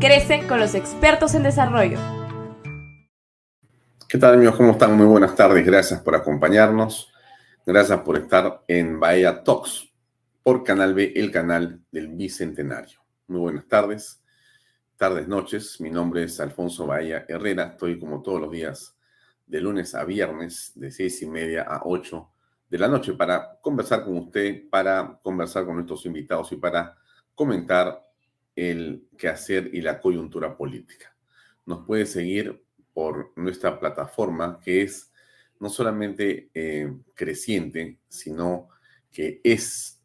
Crece con los expertos en desarrollo. ¿Qué tal amigos? ¿Cómo están? Muy buenas tardes. Gracias por acompañarnos. Gracias por estar en Bahía Talks por Canal B, el canal del Bicentenario. Muy buenas tardes, tardes, noches. Mi nombre es Alfonso Bahía Herrera. Estoy como todos los días de lunes a viernes de seis y media a ocho de la noche para conversar con usted, para conversar con nuestros invitados y para comentar el quehacer y la coyuntura política. Nos puede seguir por nuestra plataforma, que es no solamente eh, creciente, sino que es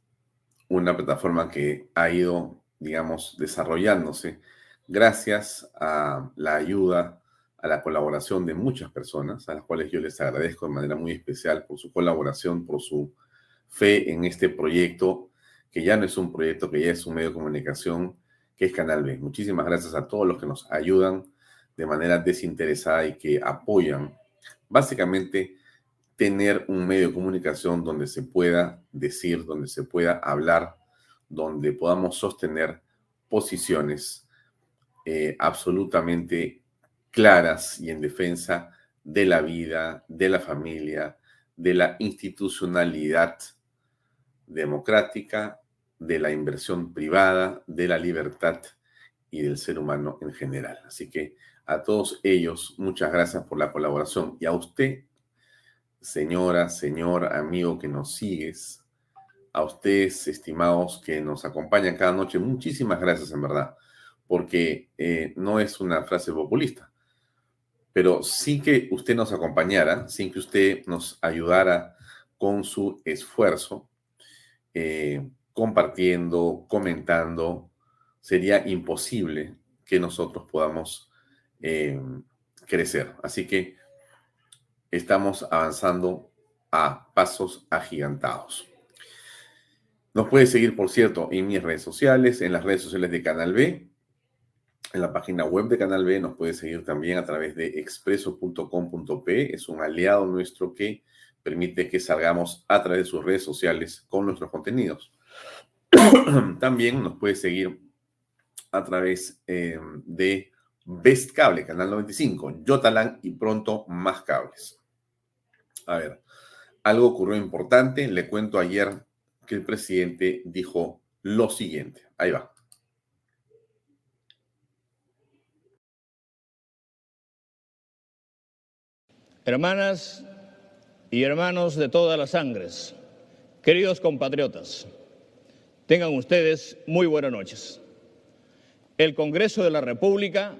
una plataforma que ha ido, digamos, desarrollándose gracias a la ayuda, a la colaboración de muchas personas, a las cuales yo les agradezco de manera muy especial por su colaboración, por su fe en este proyecto, que ya no es un proyecto, que ya es un medio de comunicación que es Canal B. Muchísimas gracias a todos los que nos ayudan de manera desinteresada y que apoyan básicamente tener un medio de comunicación donde se pueda decir, donde se pueda hablar, donde podamos sostener posiciones eh, absolutamente claras y en defensa de la vida, de la familia, de la institucionalidad democrática de la inversión privada, de la libertad y del ser humano en general. Así que a todos ellos, muchas gracias por la colaboración. Y a usted, señora, señor, amigo que nos sigues, a ustedes, estimados, que nos acompañan cada noche, muchísimas gracias en verdad, porque eh, no es una frase populista, pero sin que usted nos acompañara, sin que usted nos ayudara con su esfuerzo, eh, compartiendo, comentando, sería imposible que nosotros podamos eh, crecer. Así que estamos avanzando a pasos agigantados. Nos puede seguir, por cierto, en mis redes sociales, en las redes sociales de Canal B, en la página web de Canal B, nos puede seguir también a través de expreso.com.p. Es un aliado nuestro que permite que salgamos a través de sus redes sociales con nuestros contenidos. También nos puede seguir a través eh, de Best Cable, Canal 95, Yotalan y pronto más cables. A ver, algo ocurrió importante. Le cuento ayer que el presidente dijo lo siguiente. Ahí va. Hermanas y hermanos de todas las sangres, queridos compatriotas, Tengan ustedes muy buenas noches. el Congreso de la República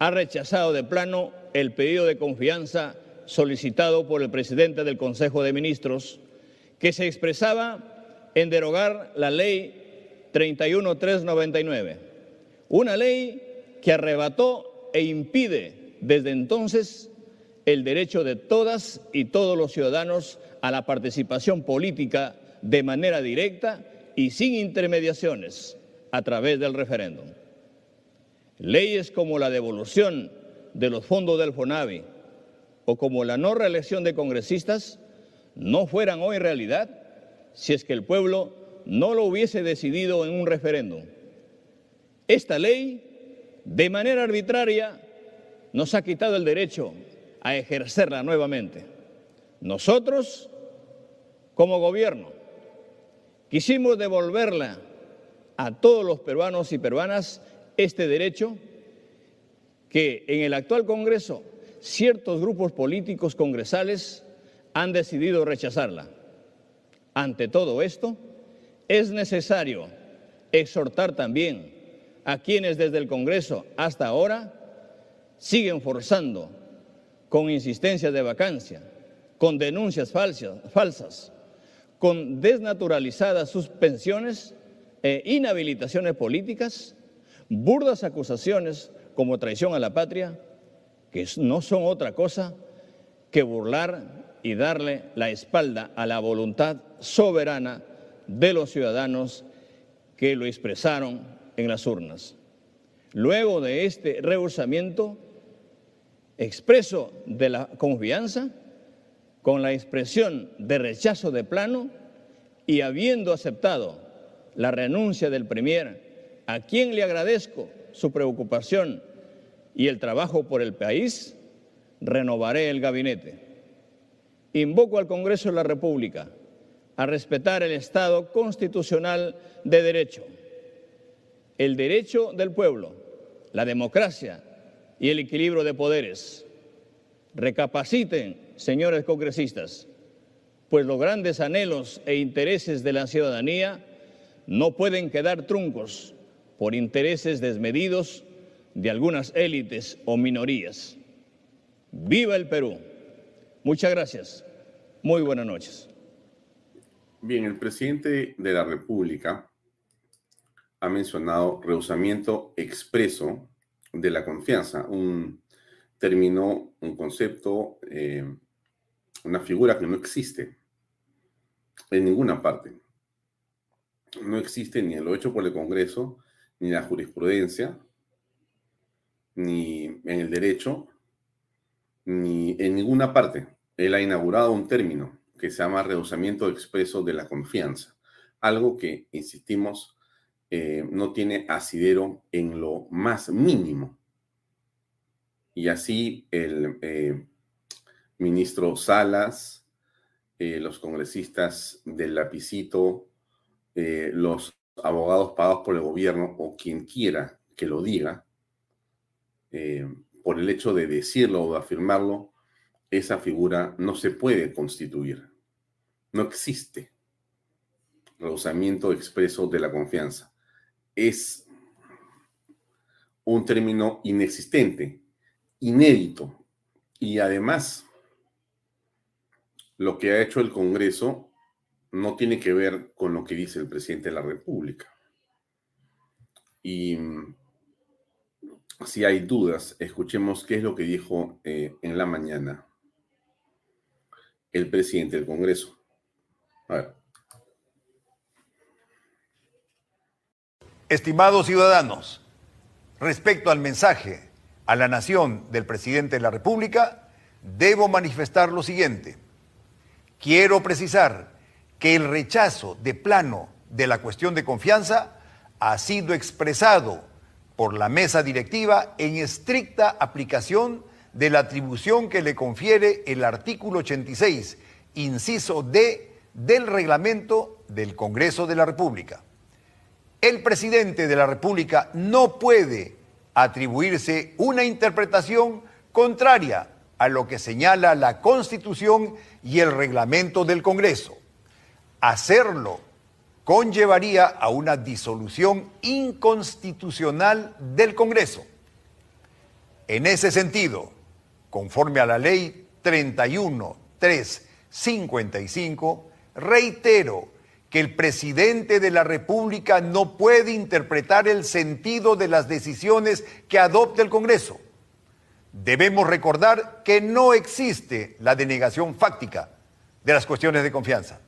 ha rechazado de plano el pedido de confianza solicitado por el presidente del Consejo de Ministros, que se expresaba en derogar la ley 31399, una ley que arrebató e impide desde entonces el derecho de todas y todos los ciudadanos a la participación política de manera directa y sin intermediaciones a través del referéndum. Leyes como la devolución de los fondos del FONAVI o como la no reelección de congresistas no fueran hoy realidad si es que el pueblo no lo hubiese decidido en un referéndum. Esta ley, de manera arbitraria, nos ha quitado el derecho a ejercerla nuevamente. Nosotros, como gobierno, quisimos devolverla a todos los peruanos y peruanas este derecho que en el actual Congreso ciertos grupos políticos congresales han decidido rechazarla. Ante todo esto, es necesario exhortar también a quienes desde el Congreso hasta ahora siguen forzando con insistencia de vacancia, con denuncias falsas, falsas con desnaturalizadas suspensiones e inhabilitaciones políticas, burdas acusaciones como traición a la patria, que no son otra cosa que burlar y darle la espalda a la voluntad soberana de los ciudadanos que lo expresaron en las urnas. Luego de este rehusamiento expreso de la confianza, con la expresión de rechazo de plano y habiendo aceptado la renuncia del Premier, a quien le agradezco su preocupación y el trabajo por el país, renovaré el gabinete. Invoco al Congreso de la República a respetar el Estado constitucional de derecho, el derecho del pueblo, la democracia y el equilibrio de poderes. Recapaciten, señores congresistas, pues los grandes anhelos e intereses de la ciudadanía no pueden quedar truncos por intereses desmedidos de algunas élites o minorías. ¡Viva el Perú! Muchas gracias. Muy buenas noches. Bien, el presidente de la República ha mencionado rehusamiento expreso de la confianza, un término, un concepto, eh, una figura que no existe en ninguna parte. No existe ni en lo hecho por el Congreso, ni la jurisprudencia, ni en el derecho, ni en ninguna parte. Él ha inaugurado un término que se llama rehusamiento expreso de la confianza, algo que, insistimos, eh, no tiene asidero en lo más mínimo. Y así el eh, ministro Salas, eh, los congresistas del lapicito, los abogados pagados por el gobierno o quien quiera que lo diga, por el hecho de decirlo o de afirmarlo, esa figura no se puede constituir. No existe rehusamiento expreso de la confianza. Es un término inexistente, inédito. Y además, lo que ha hecho el Congreso no tiene que ver con lo que dice el presidente de la República. Y mm, si hay dudas, escuchemos qué es lo que dijo eh, en la mañana el presidente del Congreso. Estimados ciudadanos, respecto al mensaje a la nación del presidente de la República, debo manifestar lo siguiente. Quiero precisar que el rechazo de plano de la cuestión de confianza ha sido expresado por la mesa directiva en estricta aplicación de la atribución que le confiere el artículo 86, inciso D del reglamento del Congreso de la República. El presidente de la República no puede atribuirse una interpretación contraria a lo que señala la Constitución y el reglamento del Congreso. Hacerlo conllevaría a una disolución inconstitucional del Congreso. En ese sentido, conforme a la ley 31355, reitero que el presidente de la República no puede interpretar el sentido de las decisiones que adopte el Congreso. Debemos recordar que no existe la denegación fáctica de las cuestiones de confianza.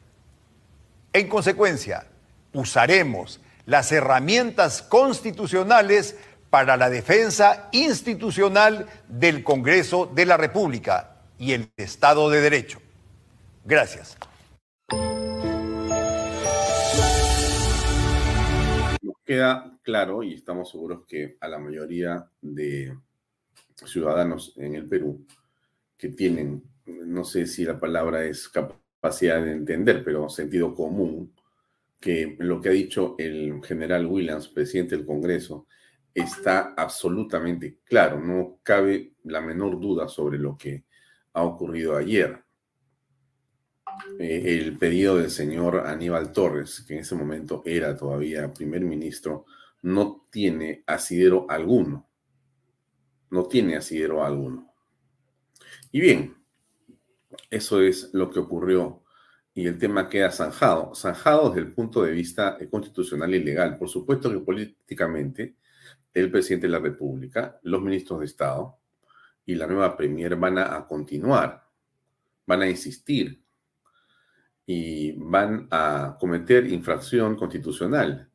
En consecuencia, usaremos las herramientas constitucionales para la defensa institucional del Congreso de la República y el Estado de Derecho. Gracias. Nos queda claro y estamos seguros que a la mayoría de ciudadanos en el Perú que tienen, no sé si la palabra es capacidad de entender, pero sentido común, que lo que ha dicho el general Williams, presidente del Congreso, está absolutamente claro, no cabe la menor duda sobre lo que ha ocurrido ayer. Eh, el pedido del señor Aníbal Torres, que en ese momento era todavía primer ministro, no tiene asidero alguno. No tiene asidero alguno. Y bien, eso es lo que ocurrió y el tema queda zanjado. Zanjado desde el punto de vista constitucional y legal. Por supuesto que políticamente el presidente de la República, los ministros de Estado y la nueva Premier van a, continuar, van a insistir y van a cometer infracción constitucional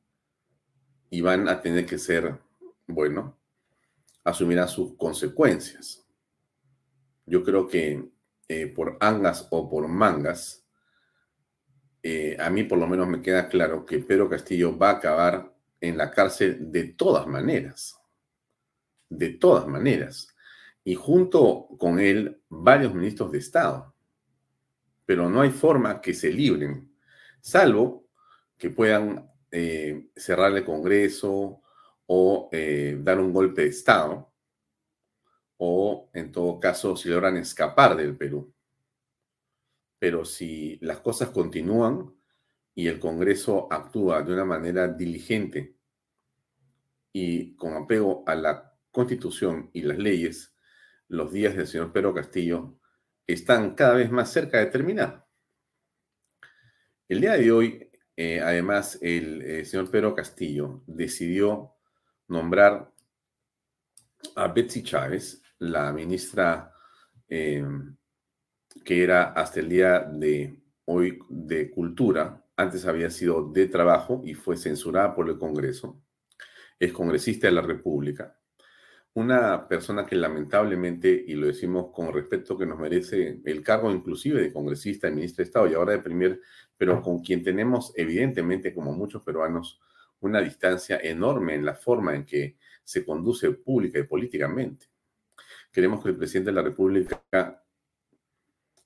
y van a tener que ser, bueno, asumirán sus consecuencias. Yo creo que eh, por angas o por mangas, eh, a mí por lo menos me queda claro que Pedro Castillo va a acabar en la cárcel de todas maneras. De todas maneras. Y junto con él varios ministros de Estado. Pero no hay forma que se libren, salvo que puedan eh, cerrar el Congreso o eh, dar un golpe de Estado, o en todo caso si logran escapar del Perú. Pero si las cosas continúan y el Congreso actúa de una manera diligente y con apego a la constitución y las leyes, los días del señor Pedro Castillo están cada vez más cerca de terminar. El día de hoy, eh, además, el eh, señor Pedro Castillo decidió nombrar a Betsy Chávez, la ministra em, que era hasta el día de hoy de Cultura, antes había sido de Trabajo y fue censurada por el Congreso es congresista de la República, una persona que lamentablemente, y lo decimos con respeto que nos merece el cargo inclusive de congresista, de ministro de Estado y ahora de primer, pero con quien tenemos evidentemente, como muchos peruanos, una distancia enorme en la forma en que se conduce pública y políticamente. Queremos que el presidente de la República,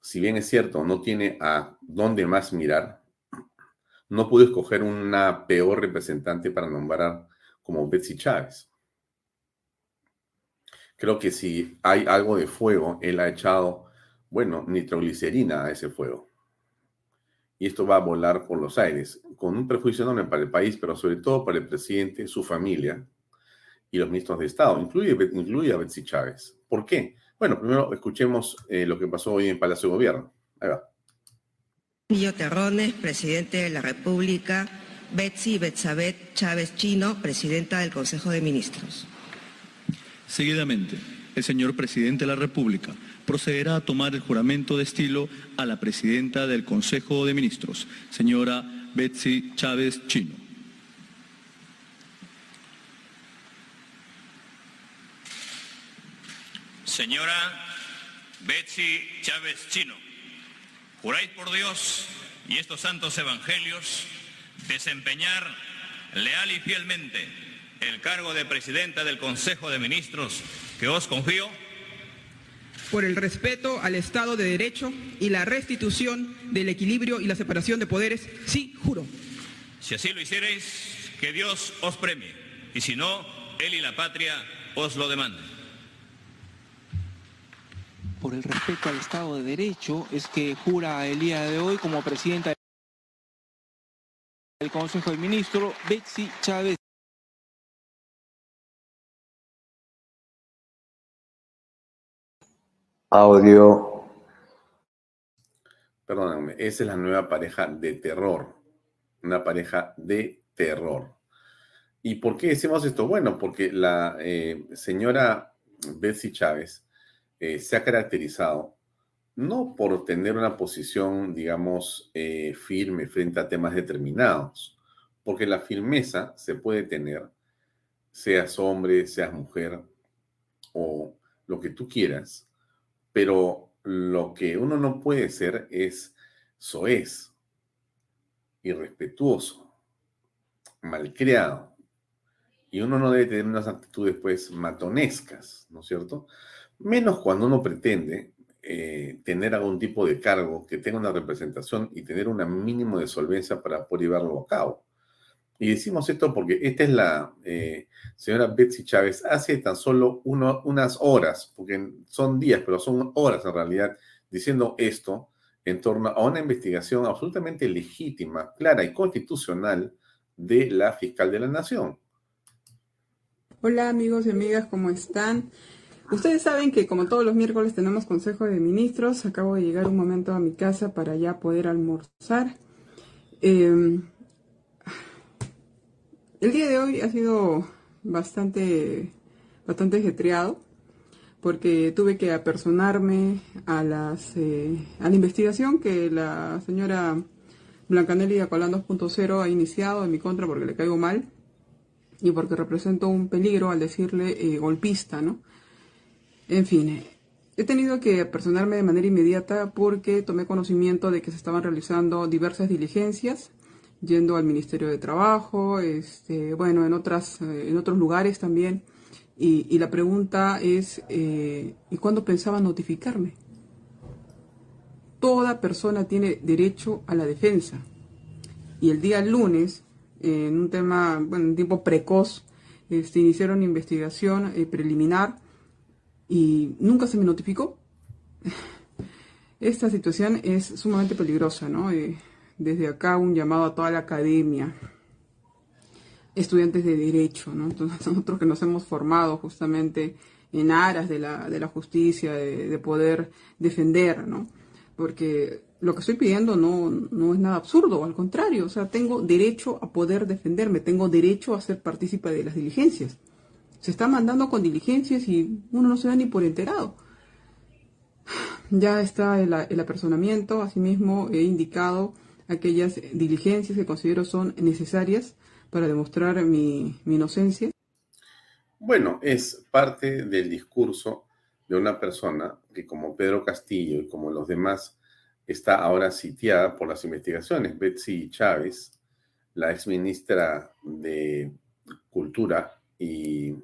si bien es cierto, no tiene a dónde más mirar, no pudo escoger una peor representante para nombrar como Betsy Chávez. Creo que si hay algo de fuego, él ha echado, bueno, nitroglicerina a ese fuego. Y esto va a volar por los aires, con un perjuicio enorme para el país, pero sobre todo para el presidente, su familia y los ministros de Estado, incluye, incluye a Betsy Chávez. ¿Por qué? Bueno, primero escuchemos eh, lo que pasó hoy en Palacio de Gobierno. Ahí va. Terrones, presidente de la República, Betsy Betsabet Chávez Chino, presidenta del Consejo de Ministros. Seguidamente, el señor presidente de la República procederá a tomar el juramento de estilo a la presidenta del Consejo de Ministros, señora Betsy Chávez Chino. Señora Betsy Chávez Chino, juráis por Dios y estos santos evangelios desempeñar leal y fielmente el cargo de presidenta del Consejo de Ministros que os confío? Por el respeto al Estado de Derecho y la restitución del equilibrio y la separación de poderes, sí, juro. Si así lo hiciereis, que Dios os premie, y si no, Él y la patria os lo demanden. Por el respeto al Estado de Derecho es que jura el día de hoy como presidenta del Consejo de Ministros, Betsy Chávez. Audio. Perdónenme, esa es la nueva pareja de terror. Una pareja de terror. ¿Y por qué decimos esto? Bueno, porque la eh, señora Betsy Chávez eh, se ha caracterizado no por tener una posición, digamos, eh, firme frente a temas determinados, porque la firmeza se puede tener, seas hombre, seas mujer o lo que tú quieras, pero lo que uno no puede ser es soez, irrespetuoso, malcriado. Y uno no debe tener unas actitudes, pues, matonescas, ¿no es cierto? Menos cuando uno pretende eh, tener algún tipo de cargo que tenga una representación y tener un mínimo de solvencia para poder llevarlo a cabo. Y decimos esto porque esta es la eh, señora Betsy Chávez hace tan solo unas horas, porque son días, pero son horas en realidad, diciendo esto en torno a una investigación absolutamente legítima, clara y constitucional de la fiscal de la Nación. Hola amigos y amigas, ¿cómo están? Ustedes saben que como todos los miércoles tenemos Consejo de Ministros, acabo de llegar un momento a mi casa para ya poder almorzar. Em, el día de hoy ha sido bastante, bastante porque tuve que apersonarme a, las, eh, a la investigación que la señora Blancanelli Acolán 2.0 ha iniciado en mi contra porque le caigo mal y porque represento un peligro al decirle eh, golpista, ¿no? En fin, he tenido que personarme de manera inmediata porque tomé conocimiento de que se estaban realizando diversas diligencias, yendo al Ministerio de Trabajo, este, bueno, en, otras, en otros lugares también. Y, la pregunta es, eh, ¿y cuándo pensaba notificarme? Toda persona tiene derecho a la defensa. Y el día lunes, en un tema, bueno, en tiempo precoz, este, iniciaron investigación eh, preliminar y nunca se me notificó. Esta situación es sumamente peligrosa, ¿no? Eh, desde acá un llamado a toda la academia, estudiantes de derecho, ¿no? Entonces, nosotros que nos hemos formado justamente en aras de la, de la justicia, de, de, poder defender, ¿no? Porque lo que estoy pidiendo no, no es nada absurdo, al contrario, o sea, tengo derecho a poder defenderme, tengo derecho a ser partícipe de las diligencias se está mandando con diligencias y uno no se da ni por enterado. Ya está el, apersonamiento, asimismo he indicado aquellas diligencias que considero son necesarias para demostrar mi, mi inocencia. Bueno, es parte del discurso de una persona que como Pedro Castillo y como los demás está ahora sitiada por las investigaciones. Betsy Chávez, la ex ministra de Cultura y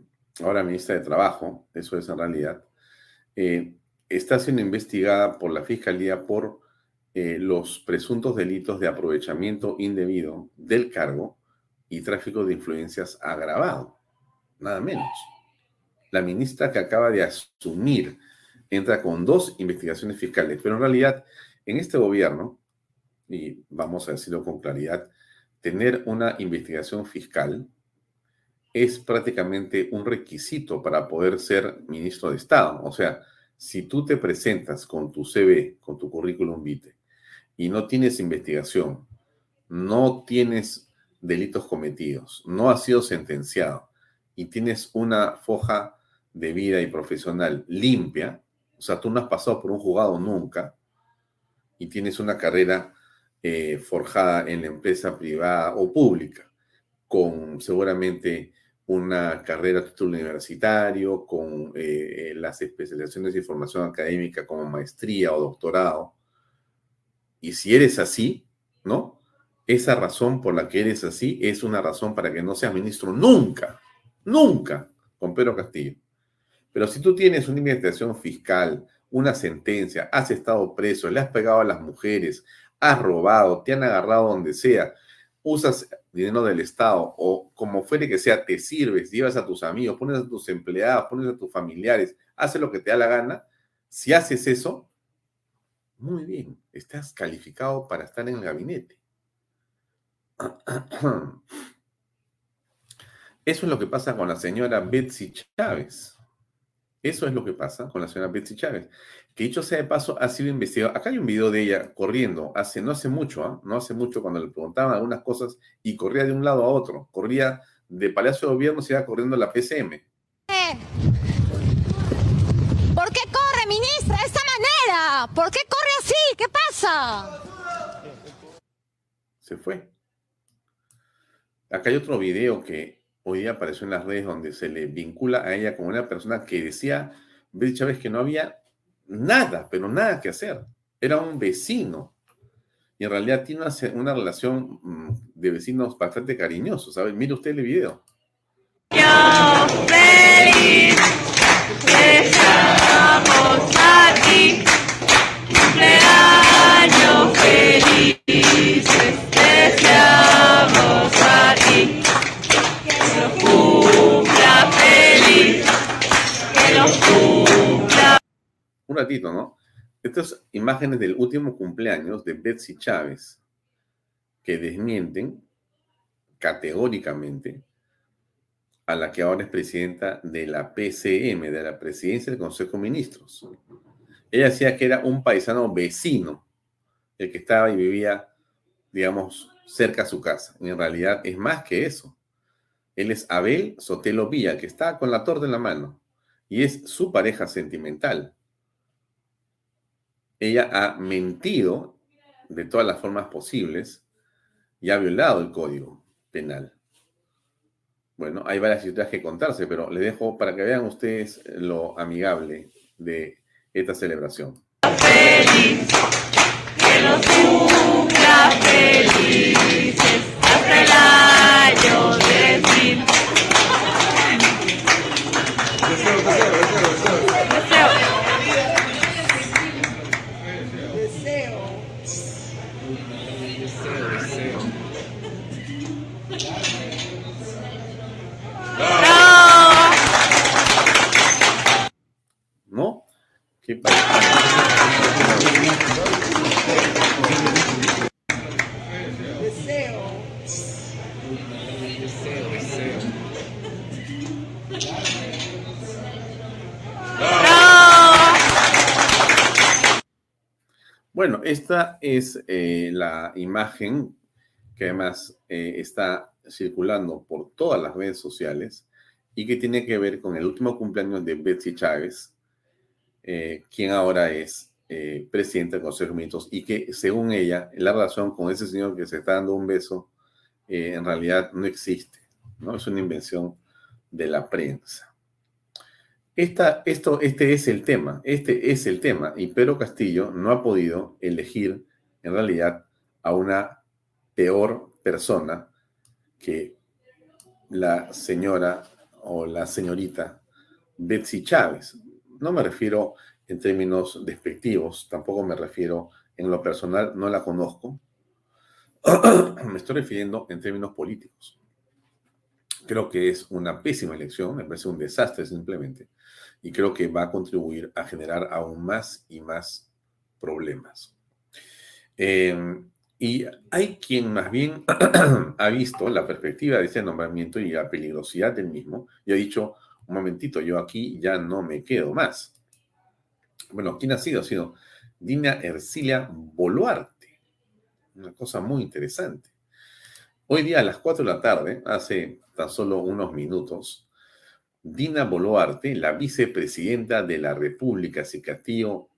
ahora ministra de Trabajo, eso es en realidad, eh, está siendo investigada por la Fiscalía por eh, los presuntos delitos de aprovechamiento indebido del cargo y tráfico de influencias agravado, nada menos. La ministra que acaba de asumir entra con dos investigaciones fiscales, pero en realidad en este gobierno, y vamos a decirlo con claridad, tener una investigación fiscal es prácticamente un requisito para poder ser ministro de Estado. O sea, si tú te presentas con tu CV, con tu currículum vitae, y no tienes investigación, no tienes delitos cometidos, no has sido sentenciado y tienes una foja de vida y profesional limpia, o sea, tú no has pasado por un juzgado nunca y tienes una carrera eh, forjada en la empresa privada o pública, con seguramente una carrera título universitario, con eh, las especializaciones de formación académica como maestría o doctorado. Y si eres así, ¿no? Esa razón por la que eres así es una razón para que no seas ministro nunca, nunca, con Pedro Castillo. Pero si tú tienes una investigación fiscal, una sentencia, has estado preso, le has pegado a las mujeres, has robado, te han agarrado donde sea, usas dinero del Estado o como fuere que sea, te sirves, llevas a tus amigos, pones a tus empleados, pones a tus familiares, haces lo que te da la gana, si haces eso, muy bien, estás calificado para estar en el gabinete. Eso es lo que pasa con la señora Betsy Chávez. Eso es lo que pasa con la señora Betsy Chávez. Que dicho sea de paso, ha sido investigado. Acá hay un video de ella corriendo, hace, no hace mucho, ¿ah? no hace mucho, cuando le preguntaban algunas cosas y corría de un lado a otro. Corría de Palacio de Gobierno, se iba corriendo la PCM. ¿Por qué corre, ministra, de esta manera? ¿Por qué corre? ¿Qué pasa? Se fue. Acá hay otro video que hoy día apareció en las redes donde se le vincula a ella como una persona que decía, Betty Chávez, que no había nada, pero nada que hacer. Era un vecino. Y en realidad tiene una, una relación mm, de vecinos bastante cariñosos, ¿sabes? Mire usted el video. Yo feliz, deseamos a cumpleaños felices, deseamos a ti. Que los cumpla feliz, que los cumpla. Un ratito, ¿no? Estas imágenes del último cumpleaños de Betsy Chávez que desmienten categóricamente a la que ahora es presidenta de la PCM, de la Presidencia del Consejo de Ministros. Ella decía que era un paisano vecino, el que estaba y vivía, digamos, cerca a su casa. En realidad es más que eso. Él es Abel Sotelo Villa, que está con la torta en la mano, y es su pareja sentimental. Ella ha mentido de todas las formas posibles y ha violado el código penal. Bueno, hay varias historias que contarse, pero les dejo para que vean ustedes lo amigable de esta celebración. Feliz, que los cumpla felices hasta el esta es eh, la imagen que además eh, está circulando por todas las redes sociales y que tiene que ver con el último cumpleaños de Betsy Chávez, eh, quien ahora es presidente del Consejo de Ministros y que según ella, la relación con ese señor que se está dando un beso en realidad no existe, ¿no? Es una invención de la prensa. Esto, este es el tema, este es el tema. Y Pedro Castillo no ha podido elegir en realidad a una peor persona que la señora o la señorita Betsy Chávez. No me refiero en términos despectivos, tampoco me refiero en lo personal, no la conozco. me estoy refiriendo en términos políticos. Creo que es una pésima elección, me parece un desastre simplemente, y creo que va a contribuir a generar aún más y más problemas. Eh, y hay quien más bien ha visto la perspectiva de ese nombramiento y la peligrosidad del mismo y ha dicho, un momentito, yo aquí ya no me quedo más. Bueno, ¿quién ha sido? Ha sido Dina Ercilia Boluarte. Una cosa muy interesante. Hoy día a las 4 de la tarde, hace tan solo unos minutos, Dina Boluarte, la vicepresidenta de la República, si Castillo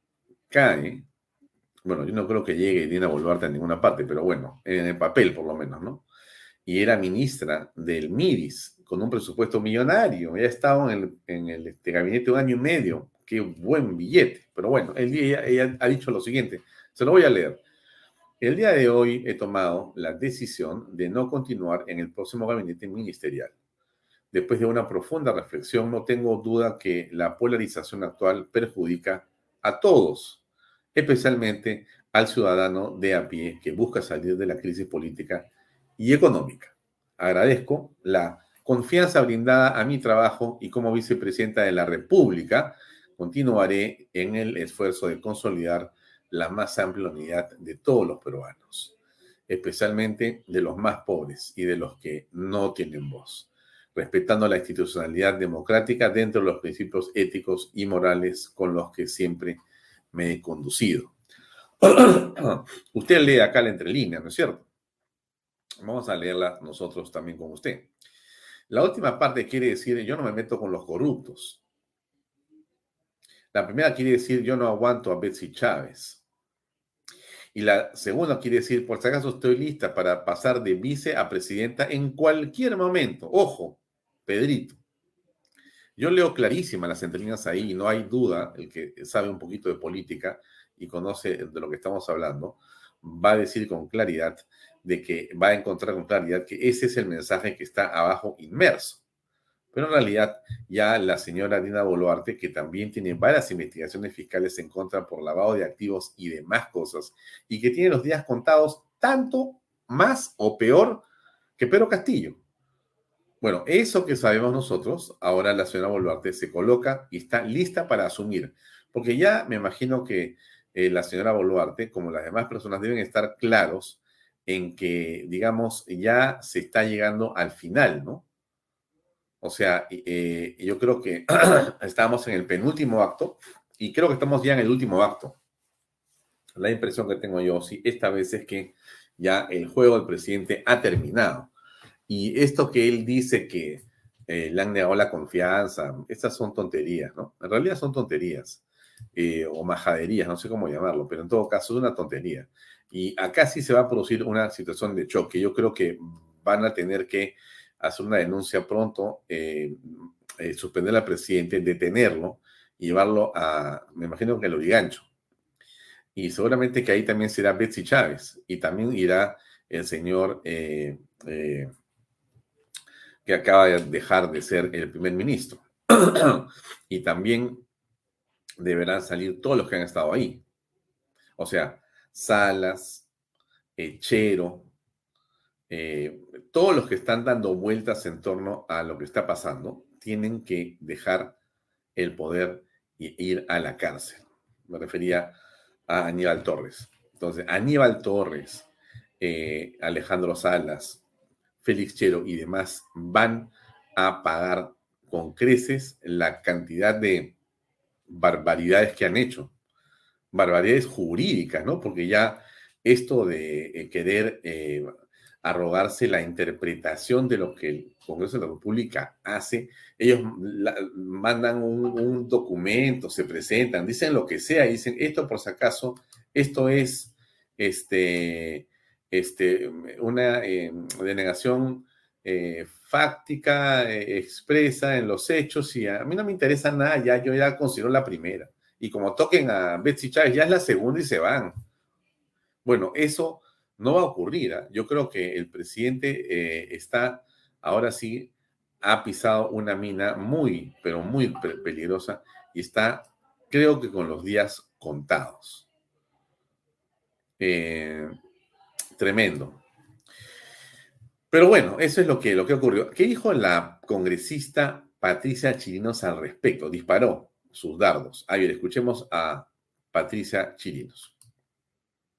cae, bueno, yo no creo que llegue Dina Boluarte a ninguna parte, pero bueno, en el papel por lo menos, ¿no? Y era ministra del MIDIS con un presupuesto millonario. Ha estado en el, en el este, gabinete un año y medio. Qué buen billete. Pero bueno, el día, ella ha dicho lo siguiente. Se lo voy a leer. El día de hoy he tomado la decisión de no continuar en el próximo gabinete ministerial. Después de una profunda reflexión, no tengo duda que la polarización actual perjudica a todos especialmente al ciudadano de a pie que busca salir de la crisis política y económica. Agradezco la confianza brindada a mi trabajo y como vicepresidenta de la República, continuaré en el esfuerzo de consolidar la más amplia unidad de todos los peruanos. especialmente de los más pobres y de los que no tienen voz, respetando la institucionalidad democrática dentro de los principios éticos y morales con los que siempre me he conducido. usted lee acá la entrelínea, ¿no es cierto? Vamos a leerla nosotros también con usted. La última parte quiere decir, yo no me meto con los corruptos. La primera quiere decir, yo no aguanto a Betsy Chávez. Y la segunda quiere decir, por si acaso estoy lista para pasar de vice a presidenta en cualquier momento. Ojo, Pedrito. Yo leo clarísimas las entrelíneas ahí, y no hay duda, el que sabe un poquito de política y conoce de lo que estamos hablando, va a decir con claridad de que va a encontrar con claridad que ese es el mensaje que está abajo inmerso. Pero en realidad ya la señora Dina Boluarte, que también tiene varias investigaciones fiscales en contra por lavado de activos y demás cosas, y que tiene los días contados tanto más o peor que Pedro Castillo. Bueno, eso que sabemos nosotros, ahora la señora Boluarte se coloca y está lista para asumir, porque ya me imagino que eh, la señora Boluarte, como las demás personas, deben estar claros en que, digamos, ya se está llegando al final, ¿no? O sea, eh, yo creo que estamos en el penúltimo acto y creo que estamos ya en el último acto. La impresión que tengo yo, sí, esta vez es que ya el juego del presidente ha terminado. Y esto que él dice que eh, le han negado la confianza, estas son tonterías, ¿no? En realidad son tonterías. Eh, o majaderías, no sé cómo llamarlo, pero en todo caso es una tontería. Y acá sí se va a producir una situación de choque. Yo creo que van a tener que hacer una denuncia pronto, eh, suspender al presidente, detenerlo llevarlo a, me imagino que el Origancho. Y seguramente que ahí también será Betsy Chávez y también irá el señor que acaba de dejar de ser el primer ministro. y también deberán salir todos los que han estado ahí. O sea, Salas, Echero, eh, todos los que están dando vueltas en torno a lo que está pasando, tienen que dejar el poder y ir a la cárcel. Me refería a Aníbal Torres. Entonces, Aníbal Torres, eh, Alejandro Salas, Félix Chero y demás van a pagar con creces la cantidad de barbaridades que han hecho, barbaridades jurídicas, ¿no? Porque ya esto de eh, querer eh, arrogarse la interpretación de lo que el Congreso de la República hace, ellos mandan un, documento, se presentan, dicen lo que sea, dicen esto por si acaso, esto es este, este, una eh, denegación fáctica, eh, expresa en los hechos y a mí no me interesa nada, ya yo ya considero la primera. Y como toquen a Betsy Chávez, ya es la segunda y se van. Bueno, eso no va a ocurrir. ¿ah? Yo creo que el presidente eh, está, ahora sí, ha pisado una mina muy, pero muy peligrosa y está, creo que con los días contados. Eh, tremendo. Pero bueno, eso es lo que, lo que ocurrió. ¿Qué dijo la congresista Patricia Chirinos al respecto? Disparó sus dardos. A ver, escuchemos a Patricia Chirinos.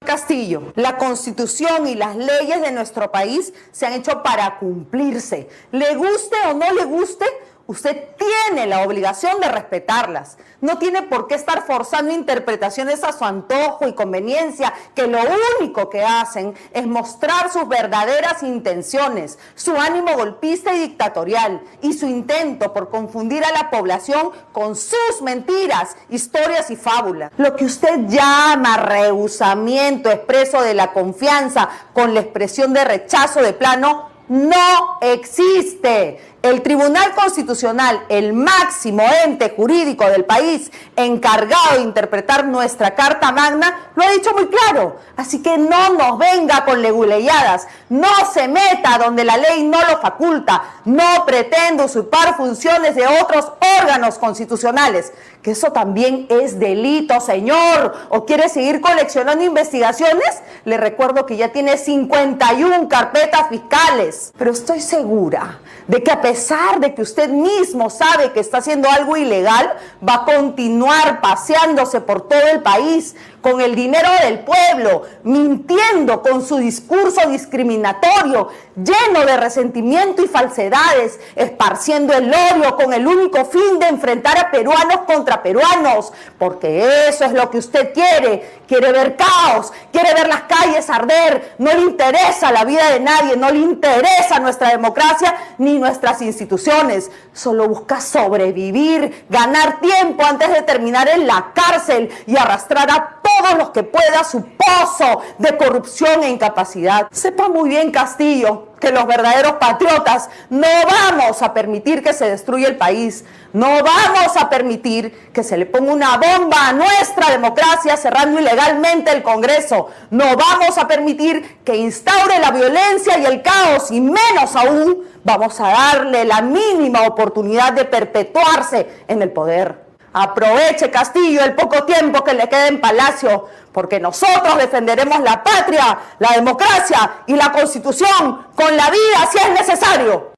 Castillo, la constitución y las leyes de nuestro país se han hecho para cumplirse. Le guste o no le guste, Usted tiene la obligación de respetarlas. No tiene por qué estar forzando interpretaciones a su antojo y conveniencia, que lo único que hacen es mostrar sus verdaderas intenciones, su ánimo golpista y dictatorial, y su intento por confundir a la población con sus mentiras, historias y fábulas. Lo que usted llama rehusamiento expreso de la confianza con la expresión de rechazo de plano no existe. El Tribunal Constitucional, el máximo ente jurídico del país encargado de interpretar nuestra Carta Magna, lo ha dicho muy claro. Así que no nos venga con leguleyadas, no se meta donde la ley no lo faculta, no pretenda usurpar funciones de otros órganos constitucionales, que eso también es delito, señor. ¿O quiere seguir coleccionando investigaciones? Le recuerdo que ya tiene 51 carpetas fiscales, pero estoy segura de que a pesar de que usted mismo sabe que está haciendo algo ilegal, va a continuar paseándose por todo el país con el dinero del pueblo, mintiendo con su discurso discriminatorio, lleno de resentimiento y falsedades, esparciendo el odio con el único fin de enfrentar a peruanos contra peruanos, porque eso es lo que usted quiere, quiere ver caos, quiere ver las calles arder, no le interesa la vida de nadie, no le interesa nuestra democracia ni instituciones, solo busca sobrevivir, ganar tiempo antes de terminar en la cárcel y arrastrar a todos los que pueda su pozo de corrupción e incapacidad. Sepa muy bien, Castillo, que los verdaderos patriotas no vamos a permitir que se destruya el país. No vamos a permitir que se le ponga una bomba a nuestra democracia cerrando ilegalmente el Congreso. No vamos a permitir que instaure la violencia y el caos y menos aún vamos a darle la mínima oportunidad de perpetuarse en el poder. Aproveche, Castillo, el poco tiempo que le queda en Palacio, porque nosotros defenderemos la patria, la democracia y la constitución con la vida si es necesario.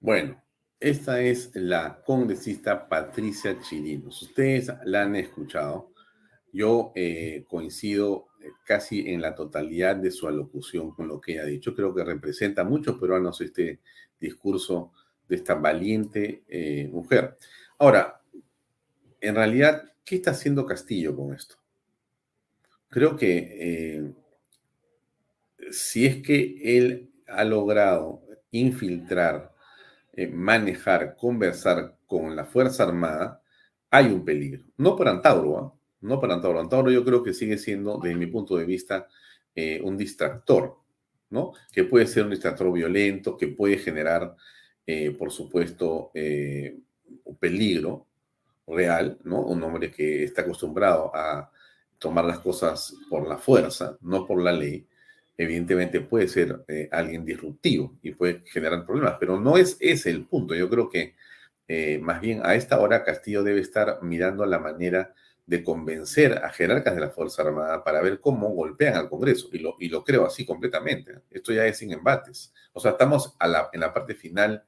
Bueno, esta es la congresista Patricia Chirinos. Ustedes la han escuchado. Yo eh, coincido casi en la totalidad de su alocución con lo que ella ha dicho. Creo que representa a muchos peruanos este discurso de esta valiente eh, mujer. Ahora, en realidad, ¿qué está haciendo Castillo con esto? Creo que eh, si es que él ha logrado infiltrar, eh, manejar, conversar con la Fuerza Armada, hay un peligro. No para Antauro, ¿ah? no para Antauro. Antauro yo creo que sigue siendo, desde mi punto de vista, un distractor, ¿no? Que puede ser un distractor violento, que puede generar eh, por supuesto, eh, un peligro real. Un hombre que está acostumbrado a tomar las cosas por la fuerza, no por la ley, evidentemente puede ser eh, alguien disruptivo y puede generar problemas, pero no es ese el punto. Yo creo que más bien a esta hora Castillo debe estar mirando la manera de convencer a jerarcas de la Fuerza Armada para ver cómo golpean al Congreso. Y lo, y lo creo así completamente. Esto ya es sin embates. O sea, estamos a la, en la parte final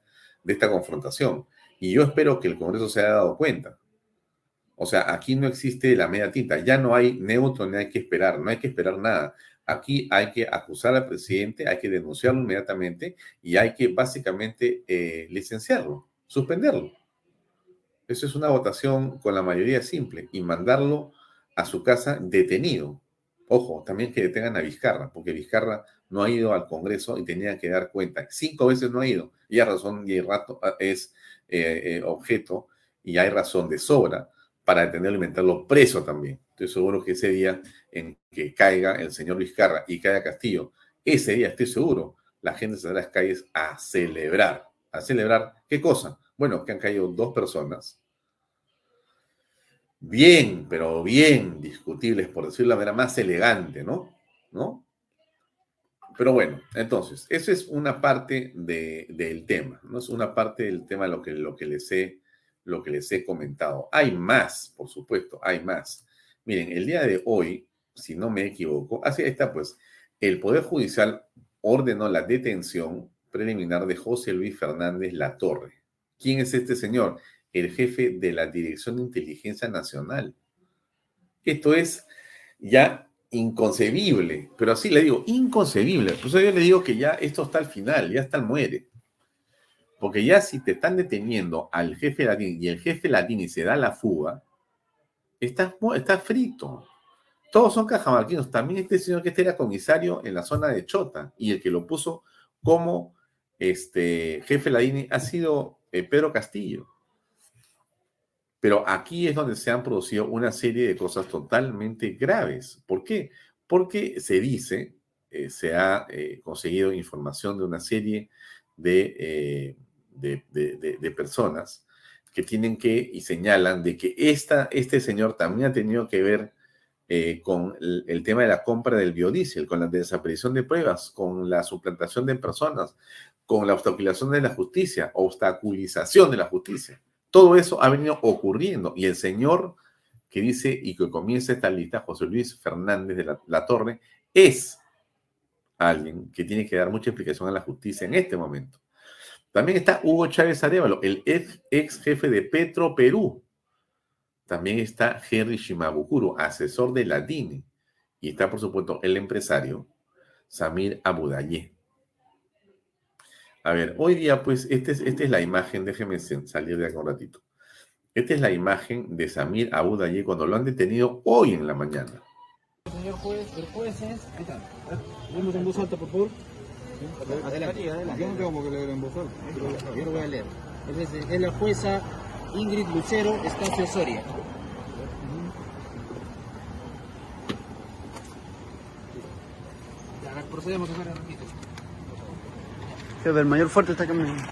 de esta confrontación. Y yo espero que el Congreso se haya dado cuenta. O sea, aquí no existe la media tinta, ya no hay neutro ni hay que esperar, no hay que esperar nada. Aquí hay que acusar al presidente, hay que denunciarlo inmediatamente y hay que básicamente eh, licenciarlo, suspenderlo. Eso es una votación con la mayoría simple y mandarlo a su casa detenido. Ojo, también que detengan a Vizcarra, porque Vizcarra no ha ido al Congreso y tenía que dar cuenta. Cinco veces no ha ido y hay razón y rato ah, es eh, eh, objeto y hay razón de sobra para detenerlo y meterlo preso también. Estoy seguro que ese día en que caiga el señor Vizcarra y caiga Castillo, ese día estoy seguro, la gente saldrá a las calles a celebrar. ¿A celebrar qué cosa? Bueno, que han caído dos personas bien, pero bien discutibles, por decirlo de la manera más elegante, ¿no? ¿No? Pero bueno, entonces, esa es una parte del tema, ¿no? Es una parte del tema lo que, lo, que les he, lo que les he comentado. Hay más, por supuesto, hay más. Miren, el día de hoy, si no me equivoco, así está, pues, el Poder Judicial ordenó la detención preliminar de José Luis Fernández Latorre. ¿Quién es este señor? El jefe de la Dirección de Inteligencia Nacional. Esto es ya inconcebible, pero así le digo, inconcebible. Por eso yo le digo que ya esto está al final, ya está al muere. Porque ya si te están deteniendo al jefe latín y el jefe y se da la fuga, está, está frito. Todos son cajamarquinos. También este señor que este era comisario en la zona de Chota y el que lo puso como este, jefe Ladini ha sido eh, Pedro Castillo. Pero aquí es donde se han producido una serie de cosas totalmente graves. ¿Por qué? Porque se dice, eh, se ha eh, conseguido información de una serie de, eh, de, personas que tienen que y señalan de que esta, este señor también ha tenido que ver con el, el, tema de la compra del biodiesel, con la desaparición de pruebas, con la suplantación de personas, con la obstaculización de la justicia, obstaculización de la justicia. Todo eso ha venido ocurriendo y el señor que dice y que comienza esta lista, José Luis Fernández de la, Torre, es alguien que tiene que dar mucha explicación a la justicia en este momento. También está Hugo Chávez Arevalo, el ex, ex jefe de Petro Perú. También está Henry Shimabukuro, asesor de la DINE. Y está, por supuesto, el empresario Samir Abudaye. A ver, hoy día, pues, este es, esta es la imagen, déjeme salir de acá un ratito. Esta es la imagen de Samir Abudaye cuando lo han detenido hoy en la mañana. Señor juez, el juez es. Ahí está. Vemos en voz alta, por favor. Adelante. Yo no tengo que leer en voz alta. Yo lo voy a leer. Es, es la jueza Ingrid Lucero Estacio Soria. Procedemos a hacer el El mayor fuerte está caminando.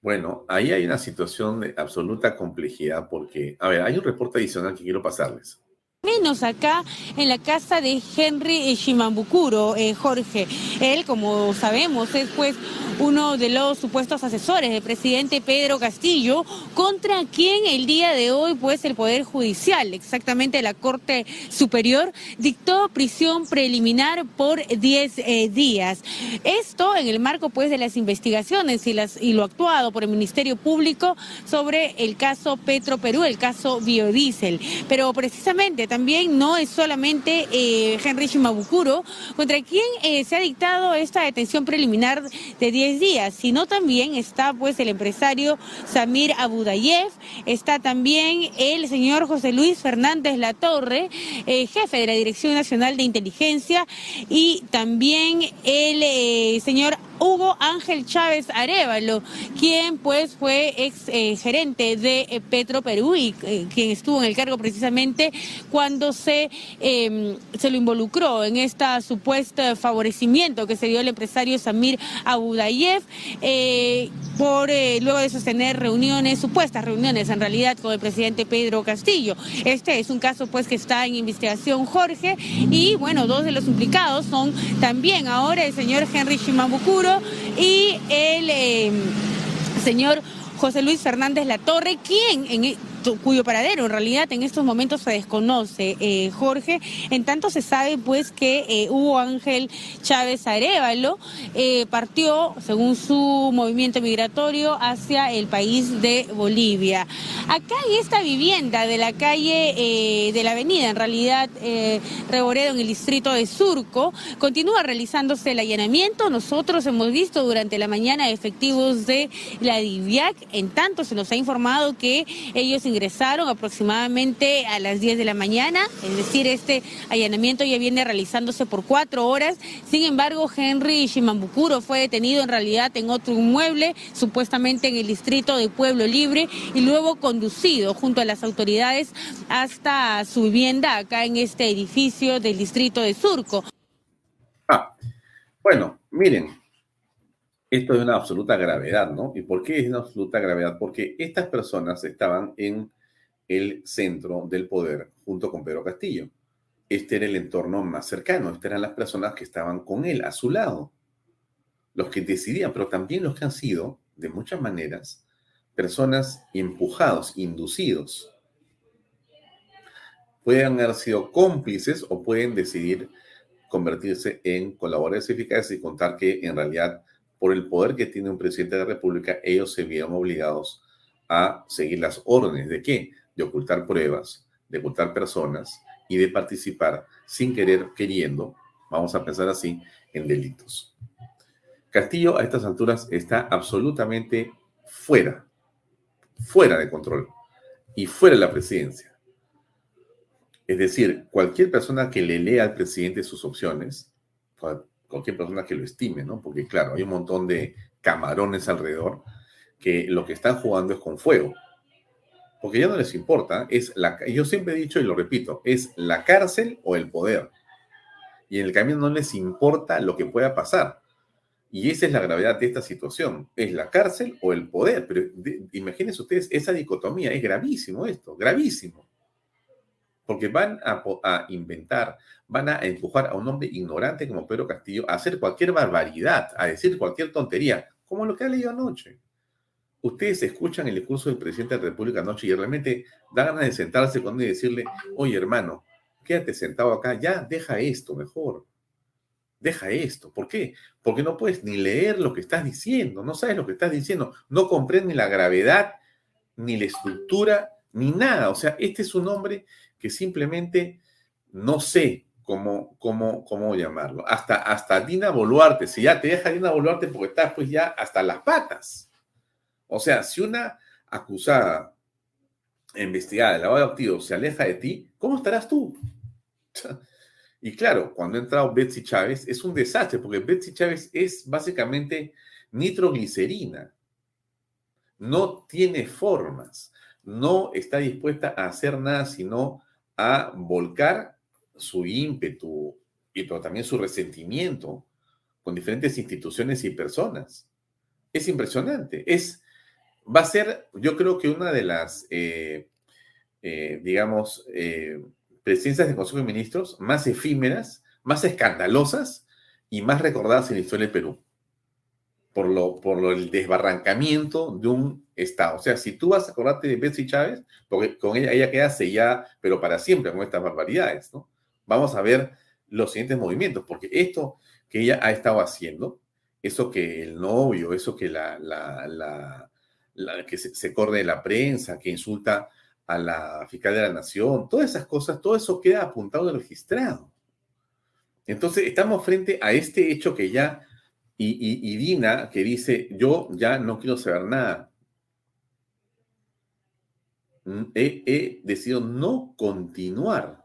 Bueno, ahí hay una situación de absoluta complejidad porque, a ver, hay un reporte adicional que quiero pasarles menos acá en la casa de Henry Shimambukuro, eh, Jorge. Él, como sabemos, es pues uno de los supuestos asesores del presidente Pedro Castillo, contra quien el día de hoy, pues el Poder Judicial, exactamente la Corte Superior, dictó prisión preliminar por 10 eh, días. Esto en el marco pues de las investigaciones y, las, y lo actuado por el Ministerio Público sobre el caso Petro Perú, el caso biodiesel. Pero precisamente también no es solamente eh, Henry Shimabukuro, contra quien eh, se ha dictado esta detención preliminar de 10 días, sino también está pues el empresario Samir Abudayev, está también el señor José Luis Fernández Latorre, eh, jefe de la Dirección Nacional de Inteligencia, y también el señor Hugo Ángel Chávez Arevalo, quien pues fue ex eh, gerente de eh, Petro Perú y eh, quien estuvo en el cargo precisamente cuando se, em, se lo involucró en esta supuesta favorecimiento que se dio al empresario Samir Abudayev por luego de sostener reuniones, supuestas reuniones en realidad con el presidente Pedro Castillo. Este es un caso pues que está en investigación Jorge y bueno, dos de los implicados son también ahora el señor Henry Shimabukuro y el eh, señor José Luis Fernández Latorre, quien en, cuyo paradero en realidad en estos momentos se desconoce, eh, Jorge. En tanto se sabe pues que eh, Hugo Ángel Chávez Arevalo eh, partió, según su movimiento migratorio, hacia el país de Bolivia. Acá en esta vivienda de la calle, de la avenida, en realidad, Reboredo, en el distrito de Surco, continúa realizándose el allanamiento. Nosotros hemos visto durante la mañana efectivos de la DIVIAC. En tanto se nos ha informado que ellos aproximadamente a las 10 de la mañana, es decir, este allanamiento ya viene realizándose por cuatro horas. Sin embargo, Henry Shimambukuro fue detenido en realidad en otro inmueble, supuestamente en el distrito de Pueblo Libre, y luego conducido junto a las autoridades hasta su vivienda acá en este edificio del distrito de Surco. Ah, bueno, miren, esto es una absoluta gravedad, ¿no? ¿Y por qué es una absoluta gravedad? Porque estas personas estaban en el centro del poder junto con Pedro Castillo. Este era el entorno más cercano, estas eran las personas que estaban con él, a su lado, los que decidían, pero también los que han sido, de muchas maneras, personas empujados, inducidos. Pueden haber sido cómplices o pueden decidir convertirse en colaboradores eficaces y contar que en realidad por el poder que tiene un presidente de la República, ellos se vieron obligados a seguir las órdenes de qué? De ocultar pruebas, de ocultar personas y de participar sin querer, queriendo, vamos a pensar así, en delitos. Castillo a estas alturas está absolutamente fuera, fuera de control y fuera de la presidencia. Es decir, cualquier persona que le lea al presidente sus opciones, cualquier persona que lo estime, ¿no? Porque claro, hay un montón de camarones alrededor que lo que están jugando es con fuego. Porque ya no les importa, es la, yo siempre he dicho y lo repito, es la cárcel o el poder. Y en el camino no les importa lo que pueda pasar. Y esa es la gravedad de esta situación. Es la cárcel o el poder. Pero imagínense ustedes esa dicotomía. Es gravísimo esto, gravísimo porque van a, inventar, van a empujar a un hombre ignorante como Pedro Castillo a hacer cualquier barbaridad, a decir cualquier tontería, como lo que ha leído anoche. Ustedes escuchan el discurso del presidente de la República anoche y realmente dan ganas de sentarse con él y decirle, oye hermano, quédate sentado acá, ya deja esto mejor. deja esto. ¿Por qué? Porque no puedes ni leer lo que estás diciendo, no sabes lo que estás diciendo, no comprendes la gravedad, ni la estructura, ni nada. O sea, este es un hombre que simplemente no sé cómo, cómo, cómo llamarlo. Hasta, hasta Dina Boluarte, si ya te deja Dina Boluarte porque estás pues ya hasta las patas. O sea, si una acusada, investigada, de lavado de activos se aleja de ti, ¿cómo estarás tú? Y claro, cuando ha entrado Betsy Chávez es un desastre, porque Betsy Chávez es básicamente nitroglicerina. No tiene formas, no está dispuesta a hacer nada sino a volcar su ímpetu, y pero también su resentimiento con diferentes instituciones y personas. Es impresionante. Es, va a ser, yo creo que una de las, eh, eh, digamos, eh, presidencias del Consejo de Ministros más efímeras, más escandalosas y más recordadas en la historia del Perú. Por, lo, por lo, el desbarrancamiento de un Estado. O sea, si tú vas a acordarte de Betsy Chávez, porque con ella, ella queda sellada, pero para siempre con estas barbaridades, ¿no? Vamos a ver los siguientes movimientos, porque esto que ella ha estado haciendo, eso que el novio, eso que la, la, la, que se, corre de la prensa, que insulta a la fiscal de la nación, todas esas cosas, todo eso queda apuntado y registrado. Entonces, estamos frente a este hecho que ya, y, Dina, que dice, yo ya no quiero saber nada. Mm, he, decidido no continuar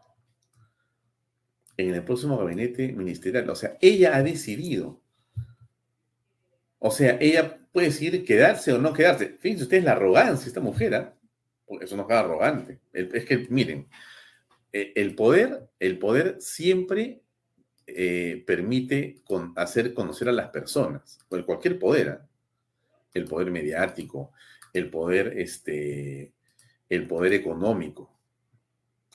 en el próximo gabinete ministerial. O sea, ella ha decidido. O sea, ella puede decidir quedarse o no quedarse. Fíjense ustedes la arrogancia esta mujer. ¿eh? eso no es arrogante. es que, miren, e, el poder, el poder siempre eh, permite hacer conocer a las personas, cualquier poder, ¿ah? el poder mediático, el poder, este, el poder económico,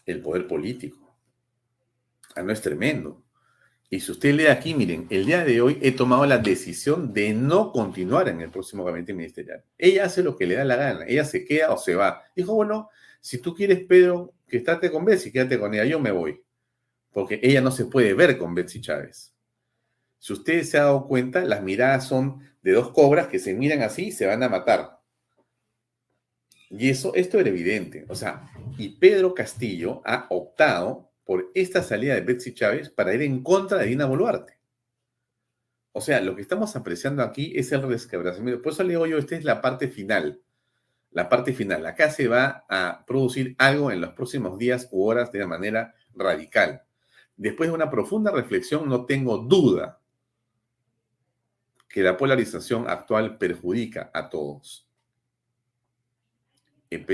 el poder político. Ah, no es tremendo. Y si usted lee aquí, miren, el día de hoy he tomado la decisión de no continuar en el próximo gabinete ministerial. Ella hace lo que le da la gana, ella se queda o se va. Dijo, bueno, si tú quieres, Pedro, que estate con Betsy, quédate con ella, yo me voy. Porque ella no se puede ver con Betsy Chávez. Si usted se ha dado cuenta, las miradas son de dos cobras que se miran así y se van a matar. Y eso, esto era evidente. O sea, y Pedro Castillo ha optado por esta salida de Betsy Chávez para ir en contra de Dina Boluarte. O sea, lo que estamos apreciando aquí es el resquebrajamiento. Por eso le digo yo, esta es la parte final. La parte final. Acá se va a producir algo en los próximos días u horas de una manera radical. Después de una profunda reflexión, no tengo duda que la polarización actual perjudica a todos.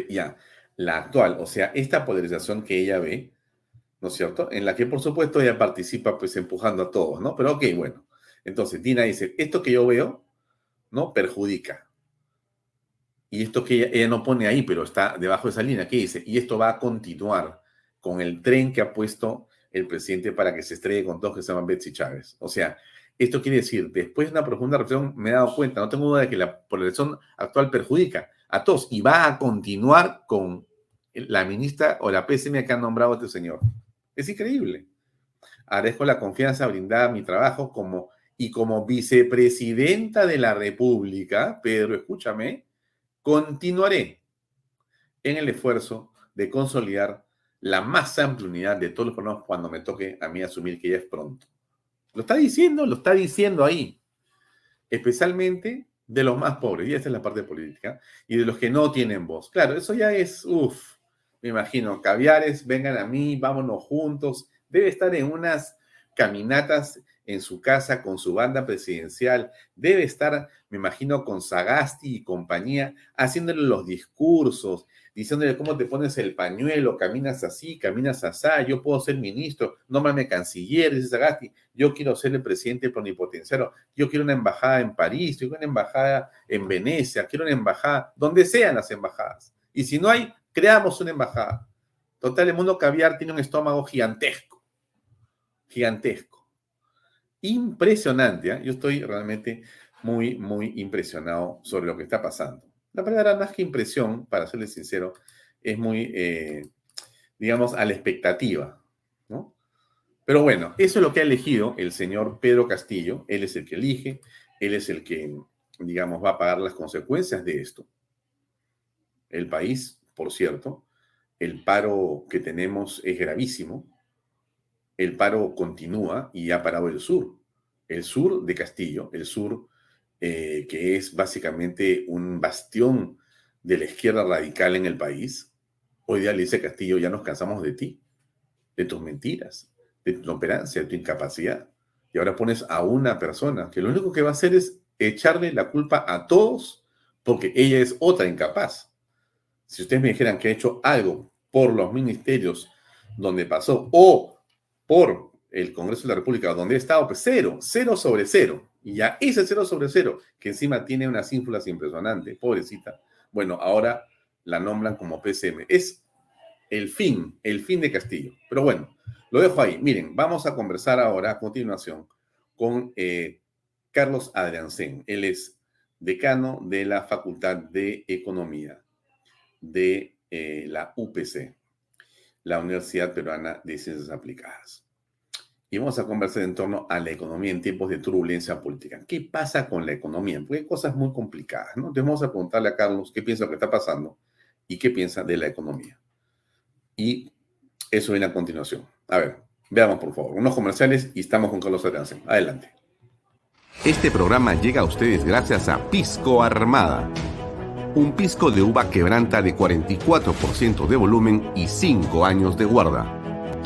Ya, la actual, o sea, esta polarización que ella ve, ¿no es cierto? En la que, por supuesto, ella participa, pues, empujando a todos, ¿no? Pero, ok, bueno. Entonces, Dina dice, esto que yo veo, ¿no? Perjudica. Y esto que ella, no pone ahí, pero está debajo de esa línea, ¿qué dice? Y esto va a continuar con el tren que ha puesto el presidente para que se estrelle con todos que se llaman Betsy Chávez. O sea, esto quiere decir, después de una profunda reflexión, me he dado cuenta, no tengo duda de que la polarización actual perjudica a todos y va a continuar con la ministra o la PSM que ha nombrado a este señor. Es increíble. Agradezco la confianza brindada a mi trabajo como y como vicepresidenta de la República, Pedro, escúchame, continuaré en el esfuerzo de consolidar la más amplia unidad de todos los problemas cuando me toque a mí asumir que ya es pronto. Lo está diciendo, lo está diciendo ahí. Especialmente de los más pobres, y esta es la parte política, y de los que no tienen voz. Claro, eso ya es, uff, me imagino, caviares, vengan a mí, vámonos juntos. Debe estar en unas caminatas en su casa con su banda presidencial. Debe estar, me imagino, con Sagasti y compañía, haciéndole los discursos, diciéndole cómo te pones el pañuelo, caminas así, caminas así, yo puedo ser ministro, no me canciller, dice Sagasti, yo quiero ser el presidente plenipotenciario, yo quiero una embajada en París, yo quiero una embajada en Venecia, quiero una embajada, donde sean las embajadas. Y si no hay, creamos una embajada. Total, el mundo caviar tiene un estómago gigantesco. Gigantesco. Impresionante. ¿eh? Yo estoy realmente muy, muy impresionado sobre lo que está pasando. La palabra más que impresión, para serles sincero, es muy, eh, digamos, a la expectativa. ¿no? Pero bueno, eso es lo que ha elegido el señor Pedro Castillo. Él es el que elige, él es el que, digamos, va a pagar las consecuencias de esto. El país, por cierto, el paro que tenemos es gravísimo. El paro continúa y ha parado el sur. El sur de Castillo, el sur eh, que es básicamente un bastión de la izquierda radical en el país, hoy día le dice Castillo, ya nos cansamos de ti, de tus mentiras, de tu operancia, de tu incapacidad. Y ahora pones a una persona que lo único que va a hacer es echarle la culpa a todos porque ella es otra incapaz. Si ustedes me dijeran que ha hecho algo por los ministerios donde pasó o por el Congreso de la República donde he estado, pues cero, cero sobre cero. Y ya ese cero sobre cero, que encima tiene unas ínfulas impresionantes, pobrecita. Bueno, ahora la nombran como PCM. Es el fin, el fin de Castillo. Pero bueno, lo dejo ahí. Miren, vamos a conversar ahora a continuación con eh, Carlos Adriancén. Él es decano de la Facultad de Economía de eh, la UPC, la Universidad Peruana de Ciencias Aplicadas y vamos a conversar en torno a la economía en tiempos de turbulencia política. ¿Qué pasa con la economía? Porque hay cosas muy complicadas, ¿no? Entonces vamos a preguntarle a Carlos qué piensa que está pasando y qué piensa de la economía. Y eso viene a continuación. A ver, veamos por favor, unos comerciales y estamos con Carlos Adriansen. Adelante. Este programa llega a ustedes gracias a Pisco Armada. Un pisco de uva quebranta de 44% de volumen y 5 años de guarda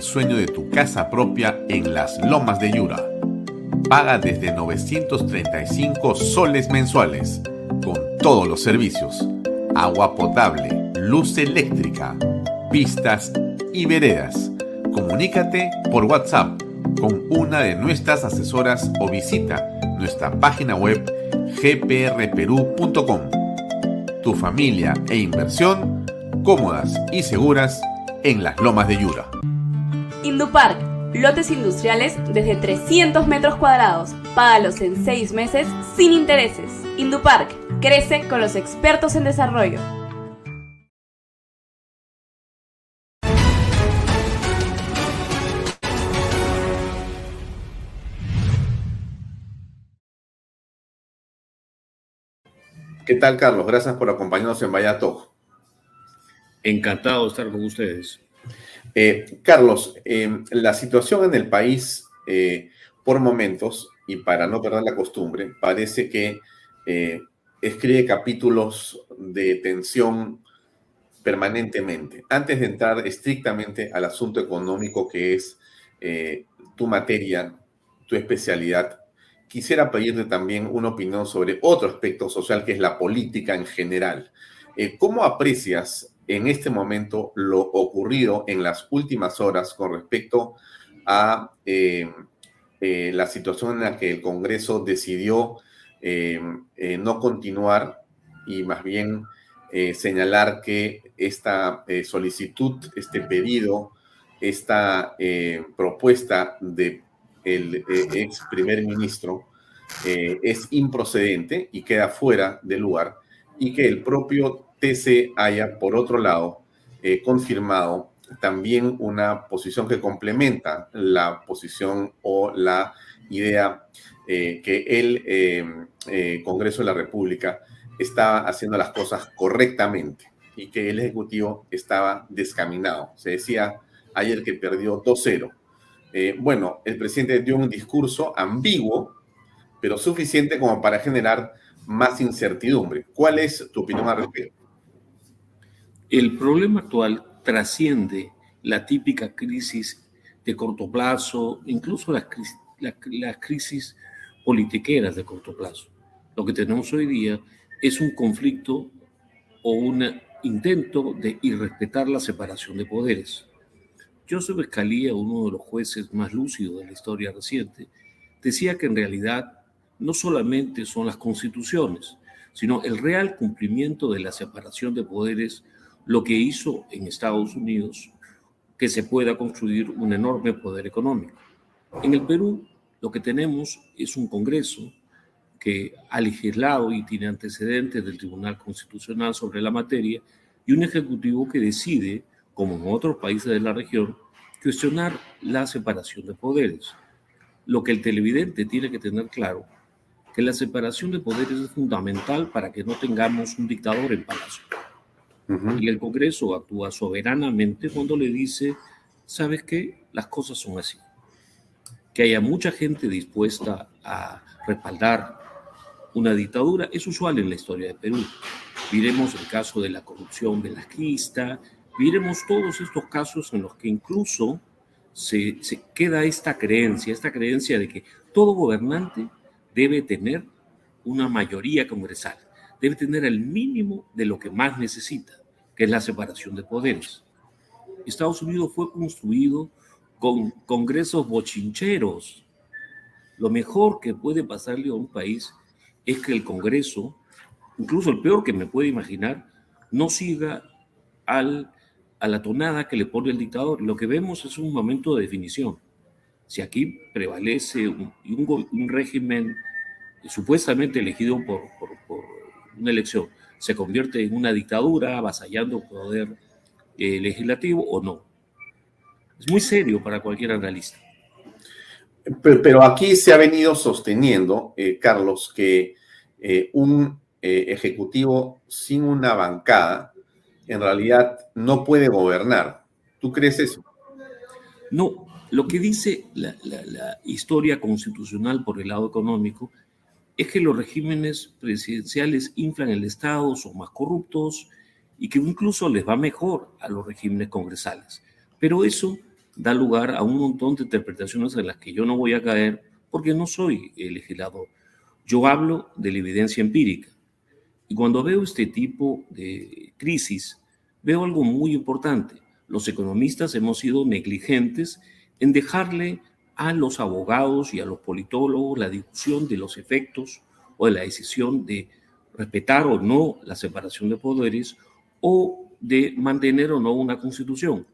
Sueño de tu casa propia en las lomas de Yura. Paga desde 935 soles mensuales, con todos los servicios, agua potable, luz eléctrica, pistas y veredas. Comunícate por WhatsApp con una de nuestras asesoras o visita nuestra página web gprperú.com. Tu familia e inversión cómodas y seguras en las lomas de Yura. Indupark, lotes industriales desde 300 metros cuadrados. Págalos en 6 meses sin intereses. Indupark, crece con los expertos en desarrollo. ¿Qué tal, Carlos? Gracias por acompañarnos en Vallato. Encantado de estar con ustedes. Eh, Carlos, eh, la situación en el país, eh, por momentos, y para no perder la costumbre, parece que escribe capítulos de tensión permanentemente. Antes de entrar estrictamente al asunto económico que es tu materia, tu especialidad, quisiera pedirte también una opinión sobre otro aspecto social que es la política en general. ¿Cómo aprecias en este momento lo ocurrido en las últimas horas con respecto a eh, eh, la situación en la que el Congreso decidió eh, no continuar y más bien señalar que esta solicitud, este pedido, esta propuesta de el eh, ex primer ministro es improcedente y queda fuera de lugar y que el propio TC haya, por otro lado, eh, confirmado también una posición que complementa la posición o la idea que el Congreso de la República está haciendo las cosas correctamente y que el Ejecutivo estaba descaminado. Se decía ayer que perdió 2-0. Eh, bueno, el presidente dio un discurso ambiguo, pero suficiente como para generar más incertidumbre. ¿Cuál es tu opinión al respecto? El problema actual trasciende la típica crisis de corto plazo, incluso las, crisis, politiqueras de corto plazo. Lo que tenemos hoy día es un conflicto o un intento de irrespetar la separación de poderes. Joseph Scalia, uno de los jueces más lúcidos de la historia reciente, decía que en realidad no solamente son las constituciones, sino el real cumplimiento de la separación de poderes lo que hizo en Estados Unidos que se pueda construir un enorme poder económico. En el Perú lo que tenemos es un Congreso que ha legislado y tiene antecedentes del Tribunal Constitucional sobre la materia, y un Ejecutivo que decide, como en otros países de la región, cuestionar la separación de poderes. Lo que el televidente tiene que tener claro, que la separación de poderes es fundamental para que no tengamos un dictador en palacio. Y el Congreso actúa soberanamente cuando le dice, ¿sabes qué? Las cosas son así. Que haya mucha gente dispuesta a respaldar una dictadura es usual en la historia de Perú. Miremos el caso de la corrupción velasquista, miremos todos estos casos en los que incluso se, queda esta creencia, esta creencia de que todo gobernante debe tener una mayoría congresal, debe tener el mínimo de lo que más necesita, que es la separación de poderes. Estados Unidos fue construido con congresos bochincheros. Lo mejor que puede pasarle a un país es que el Congreso, incluso el peor que me puede imaginar, no siga a la tonada que le pone el dictador. Lo que vemos es un momento de definición. Si aquí prevalece un, régimen supuestamente elegido por, una elección, se convierte en una dictadura avasallando poder eh, legislativo o no. Es muy serio para cualquier analista. Pero, aquí se ha venido sosteniendo, eh, Carlos, que eh, un ejecutivo sin una bancada en realidad no puede gobernar. ¿Tú crees eso? No, lo que dice la, historia constitucional por el lado económico es que los regímenes presidenciales inflan el Estado, son más corruptos y que incluso les va mejor a los regímenes congresales. Pero eso da lugar a un montón de interpretaciones en las que yo no voy a caer porque no soy el legislador. Yo hablo de la evidencia empírica. Y cuando veo este tipo de crisis, veo algo muy importante. Los economistas hemos sido negligentes en dejarle a los abogados y a los politólogos la discusión de los efectos o de la decisión de respetar o no la separación de poderes o de mantener o no una constitución.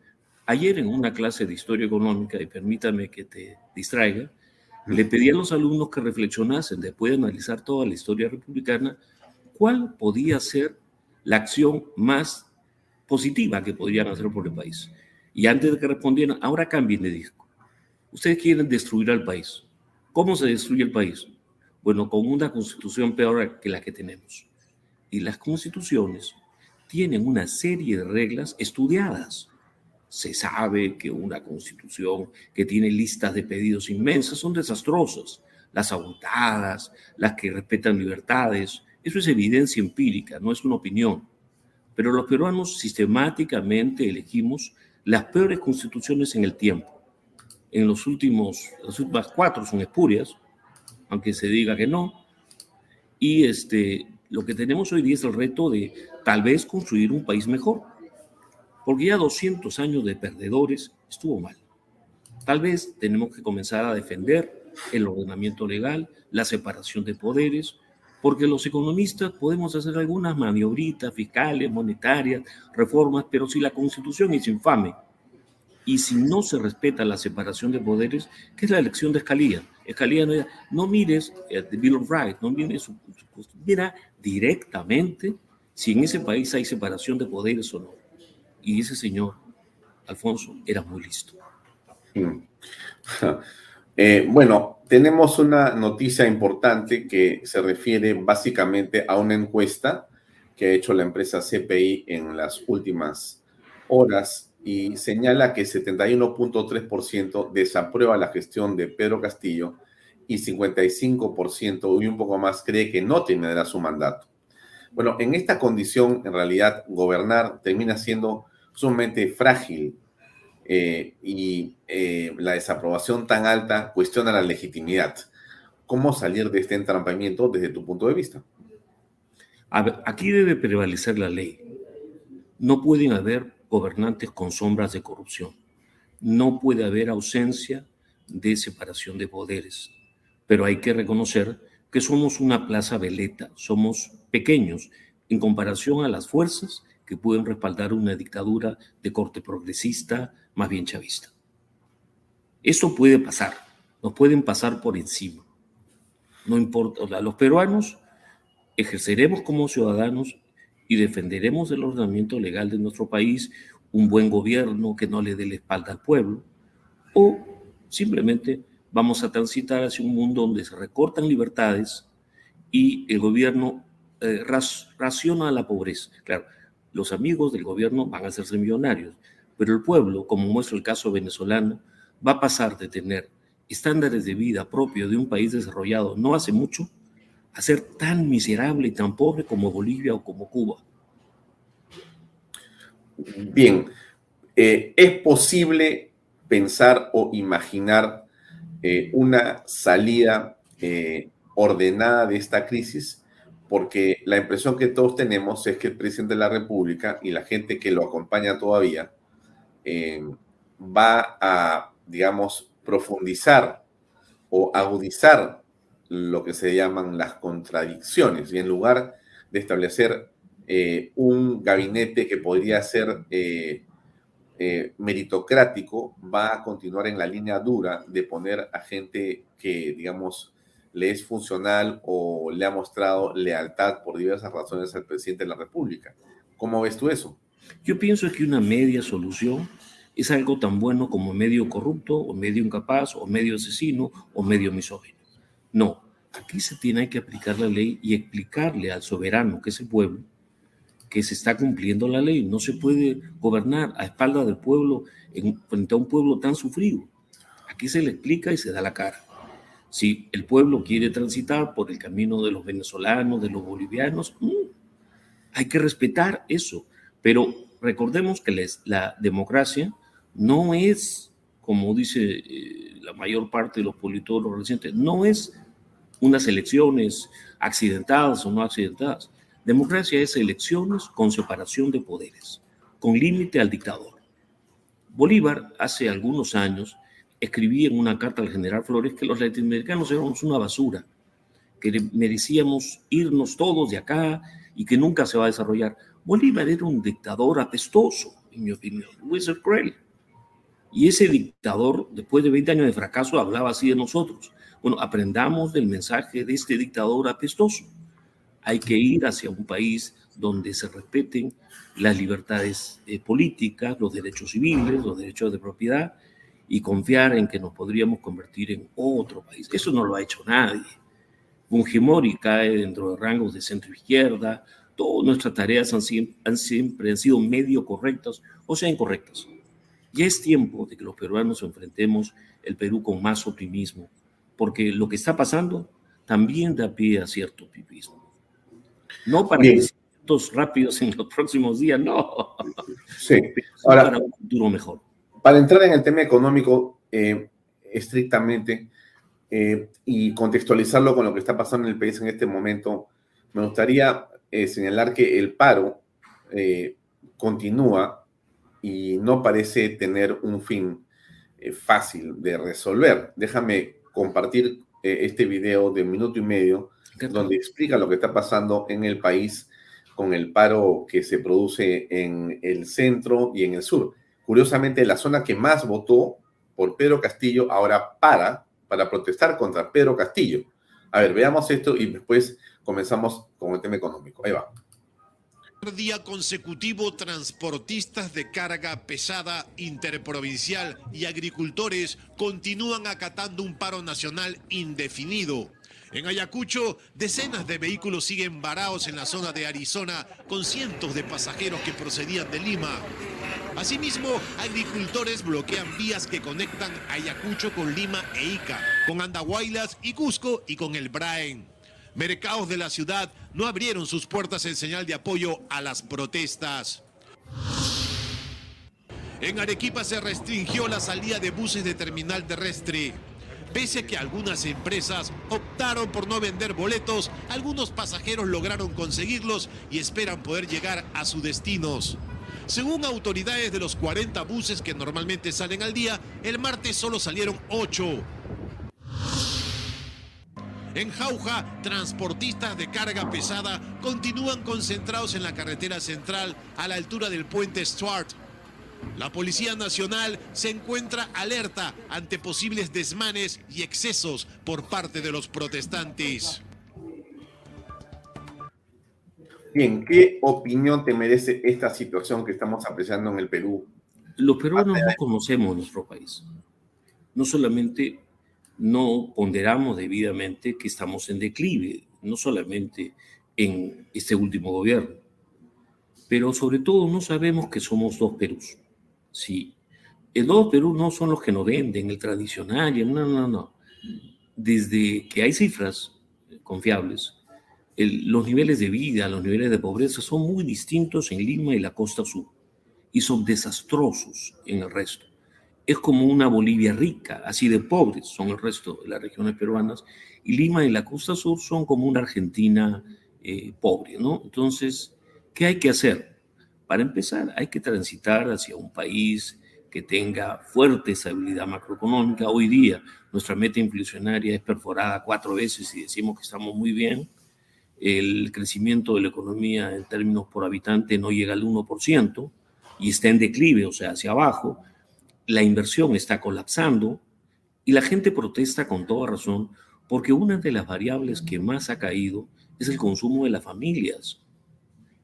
Ayer en una clase de historia económica, y permítame que te distraiga, le pedí a los alumnos que reflexionasen después de analizar toda la historia republicana, cuál podía ser la acción más positiva que podrían hacer por el país. Y antes de que respondieran, ahora cambien de disco. Ustedes quieren destruir al país. ¿Cómo se destruye el país? Bueno, con una constitución peor que la que tenemos. Y las constituciones tienen una serie de reglas estudiadas se sabe que una constitución que tiene listas de pedidos inmensas son desastrosas, las abultadas, las que respetan libertades. Eso es evidencia empírica, no es una opinión. Pero los peruanos sistemáticamente elegimos las peores constituciones en el tiempo. En los últimos, las últimas cuatro son espurias, aunque se diga que no. Y este, lo que tenemos hoy día es el reto de tal vez construir un país mejor porque ya 200 años de perdedores estuvo mal. Tal vez tenemos que comenzar a defender el ordenamiento legal, la separación de poderes, porque los economistas podemos hacer algunas maniobritas fiscales, monetarias, reformas, pero si la constitución es infame Y si no se respeta la separación de poderes, ¿qué es la elección de Escalía? Escalía no, mires el Bill of Rights, no mires su, mira directamente si en ese país hay separación de poderes o no. Y ese señor, Alfonso, era muy listo. Eh, bueno, tenemos una noticia importante que se refiere básicamente a una encuesta que ha hecho la empresa CPI en las últimas horas y señala que 71.3% desaprueba la gestión de Pedro Castillo y 55% y un poco más cree que no tendrá su mandato. Bueno, en esta condición, en realidad, gobernar termina siendo sumamente frágil eh, y eh, la desaprobación tan alta cuestiona la legitimidad. ¿Cómo salir de este entrampamiento desde tu punto de vista? A ver, aquí debe prevalecer la ley. No pueden haber gobernantes con sombras de corrupción. No puede haber ausencia de separación de poderes. Pero hay que reconocer que somos una plaza veleta, somos pequeños en comparación a las fuerzas que pueden respaldar una dictadura de corte progresista, más bien chavista. Esto puede pasar, nos pueden pasar por encima. No importa, los peruanos ejerceremos como ciudadanos y defenderemos el ordenamiento legal de nuestro país, un buen gobierno que no le dé la espalda al pueblo, o simplemente vamos a transitar hacia un mundo donde se recortan libertades y el gobierno eh, raciona la pobreza. Claro, los amigos del gobierno van a hacerse millonarios, pero el pueblo, como muestra el caso venezolano, va a pasar de tener estándares de vida propios de un país desarrollado no hace mucho a ser tan miserable y tan pobre como Bolivia o como Cuba. Bien, eh, ¿es posible pensar o imaginar eh, una salida eh, ordenada de esta crisis? Porque la impresión que todos tenemos es que el presidente de la República y la gente que lo acompaña todavía va a, digamos, profundizar o agudizar lo que se llaman las contradicciones y en lugar de establecer eh, un gabinete que podría ser eh, eh, meritocrático, va a continuar en la línea dura de poner a gente que, digamos, le es funcional o le ha mostrado lealtad por diversas razones al presidente de la República. ¿Cómo ves tú eso? Yo pienso que una media solución es algo tan bueno como medio corrupto, o medio incapaz, o medio asesino, o medio misógino. No, aquí se tiene que aplicar la ley y explicarle al soberano, que es el pueblo, que se está cumpliendo la ley. No se puede gobernar a espaldas del pueblo en, frente a un pueblo tan sufrido. Aquí se le explica y se da la cara. Si el pueblo quiere transitar por el camino de los venezolanos, de los bolivianos, mm, hay que respetar eso. Pero recordemos que la democracia no es, como dice eh, la mayor parte de los politólogos recientes, no es unas elecciones accidentadas o no accidentadas. Democracia es elecciones con separación de poderes, con límite al dictador. Bolívar hace algunos años escribía en una carta al general Flores que los latinoamericanos éramos una basura, que merecíamos irnos todos de acá y que nunca se va a desarrollar. Bolívar era un dictador apestoso, en mi opinión, Luis cruel. Y ese dictador, después de 20 años de fracaso, hablaba así de nosotros. Bueno, aprendamos del mensaje de este dictador apestoso. Hay que ir hacia un país donde se respeten las libertades eh, políticas, los derechos civiles, los derechos de propiedad y confiar en que nos podríamos convertir en otro país. Eso no lo ha hecho nadie. Fujimori cae dentro de rangos de centro izquierda. Todas nuestras tareas han, han siempre han sido medio correctas o sea incorrectas. Ya es tiempo de que los peruanos enfrentemos el Perú con más optimismo, porque lo que está pasando también da pie a cierto optimismo. No para crecimientos rápidos en los próximos días, no. Sí, ahora, para un futuro mejor. Para entrar en el tema económico eh, estrictamente eh, y contextualizarlo con lo que está pasando en el país en este momento, me gustaría eh, señalar que el paro continúa y no parece tener un fin eh, fácil de resolver. Déjame compartir eh, este video de minuto y medio donde explica lo que está pasando en el país con el paro que se produce en el centro y en el sur. Curiosamente, la zona que más votó por Pedro Castillo ahora para para protestar contra Pedro Castillo. A ver, veamos esto y después comenzamos con el tema económico. Ahí va. Día consecutivo, transportistas de carga pesada interprovincial y agricultores continúan acatando un paro nacional indefinido. En Ayacucho, decenas de vehículos siguen varados en la zona de Arizona con cientos de pasajeros que procedían de Lima. Asimismo, agricultores bloquean vías que conectan Ayacucho con Lima e Ica, con Andahuaylas y Cusco y con el Braen. Mercados de la ciudad no abrieron sus puertas en señal de apoyo a las protestas. En Arequipa se restringió la salida de buses de terminal terrestre. Pese a que algunas empresas optaron por no vender boletos, algunos pasajeros lograron conseguirlos y esperan poder llegar a sus destinos. Según autoridades de los 40 buses que normalmente salen al día, el martes solo salieron 8. En Jauja, transportistas de carga pesada continúan concentrados en la carretera central a la altura del puente Stuart. La Policía Nacional se encuentra alerta ante posibles desmanes y excesos por parte de los protestantes. Bien, ¿qué opinión te merece esta situación que estamos apreciando en el Perú? Los peruanos no conocemos nuestro país. No solamente no ponderamos debidamente que estamos en declive, no solamente en este último gobierno, pero sobre todo no sabemos que somos dos Perús. Sí, el dos Perú no son los que nos venden, el tradicional, no, no, no. Desde que hay cifras confiables, los niveles de vida, los niveles de pobreza son muy distintos en Lima y la costa sur y son desastrosos en el resto. Es como una Bolivia rica, así de pobres son el resto de las regiones peruanas, y Lima y la costa sur son como una Argentina eh, pobre, ¿no? Entonces, ¿qué hay que hacer? Para empezar, hay que transitar hacia un país que tenga fuerte estabilidad macroeconómica. Hoy día nuestra meta inflacionaria es perforada cuatro veces y decimos que estamos muy bien el crecimiento de la economía en términos por habitante no llega al 1% y está en declive, o sea, hacia abajo, la inversión está colapsando y la gente protesta con toda razón porque una de las variables que más ha caído es el consumo de las familias.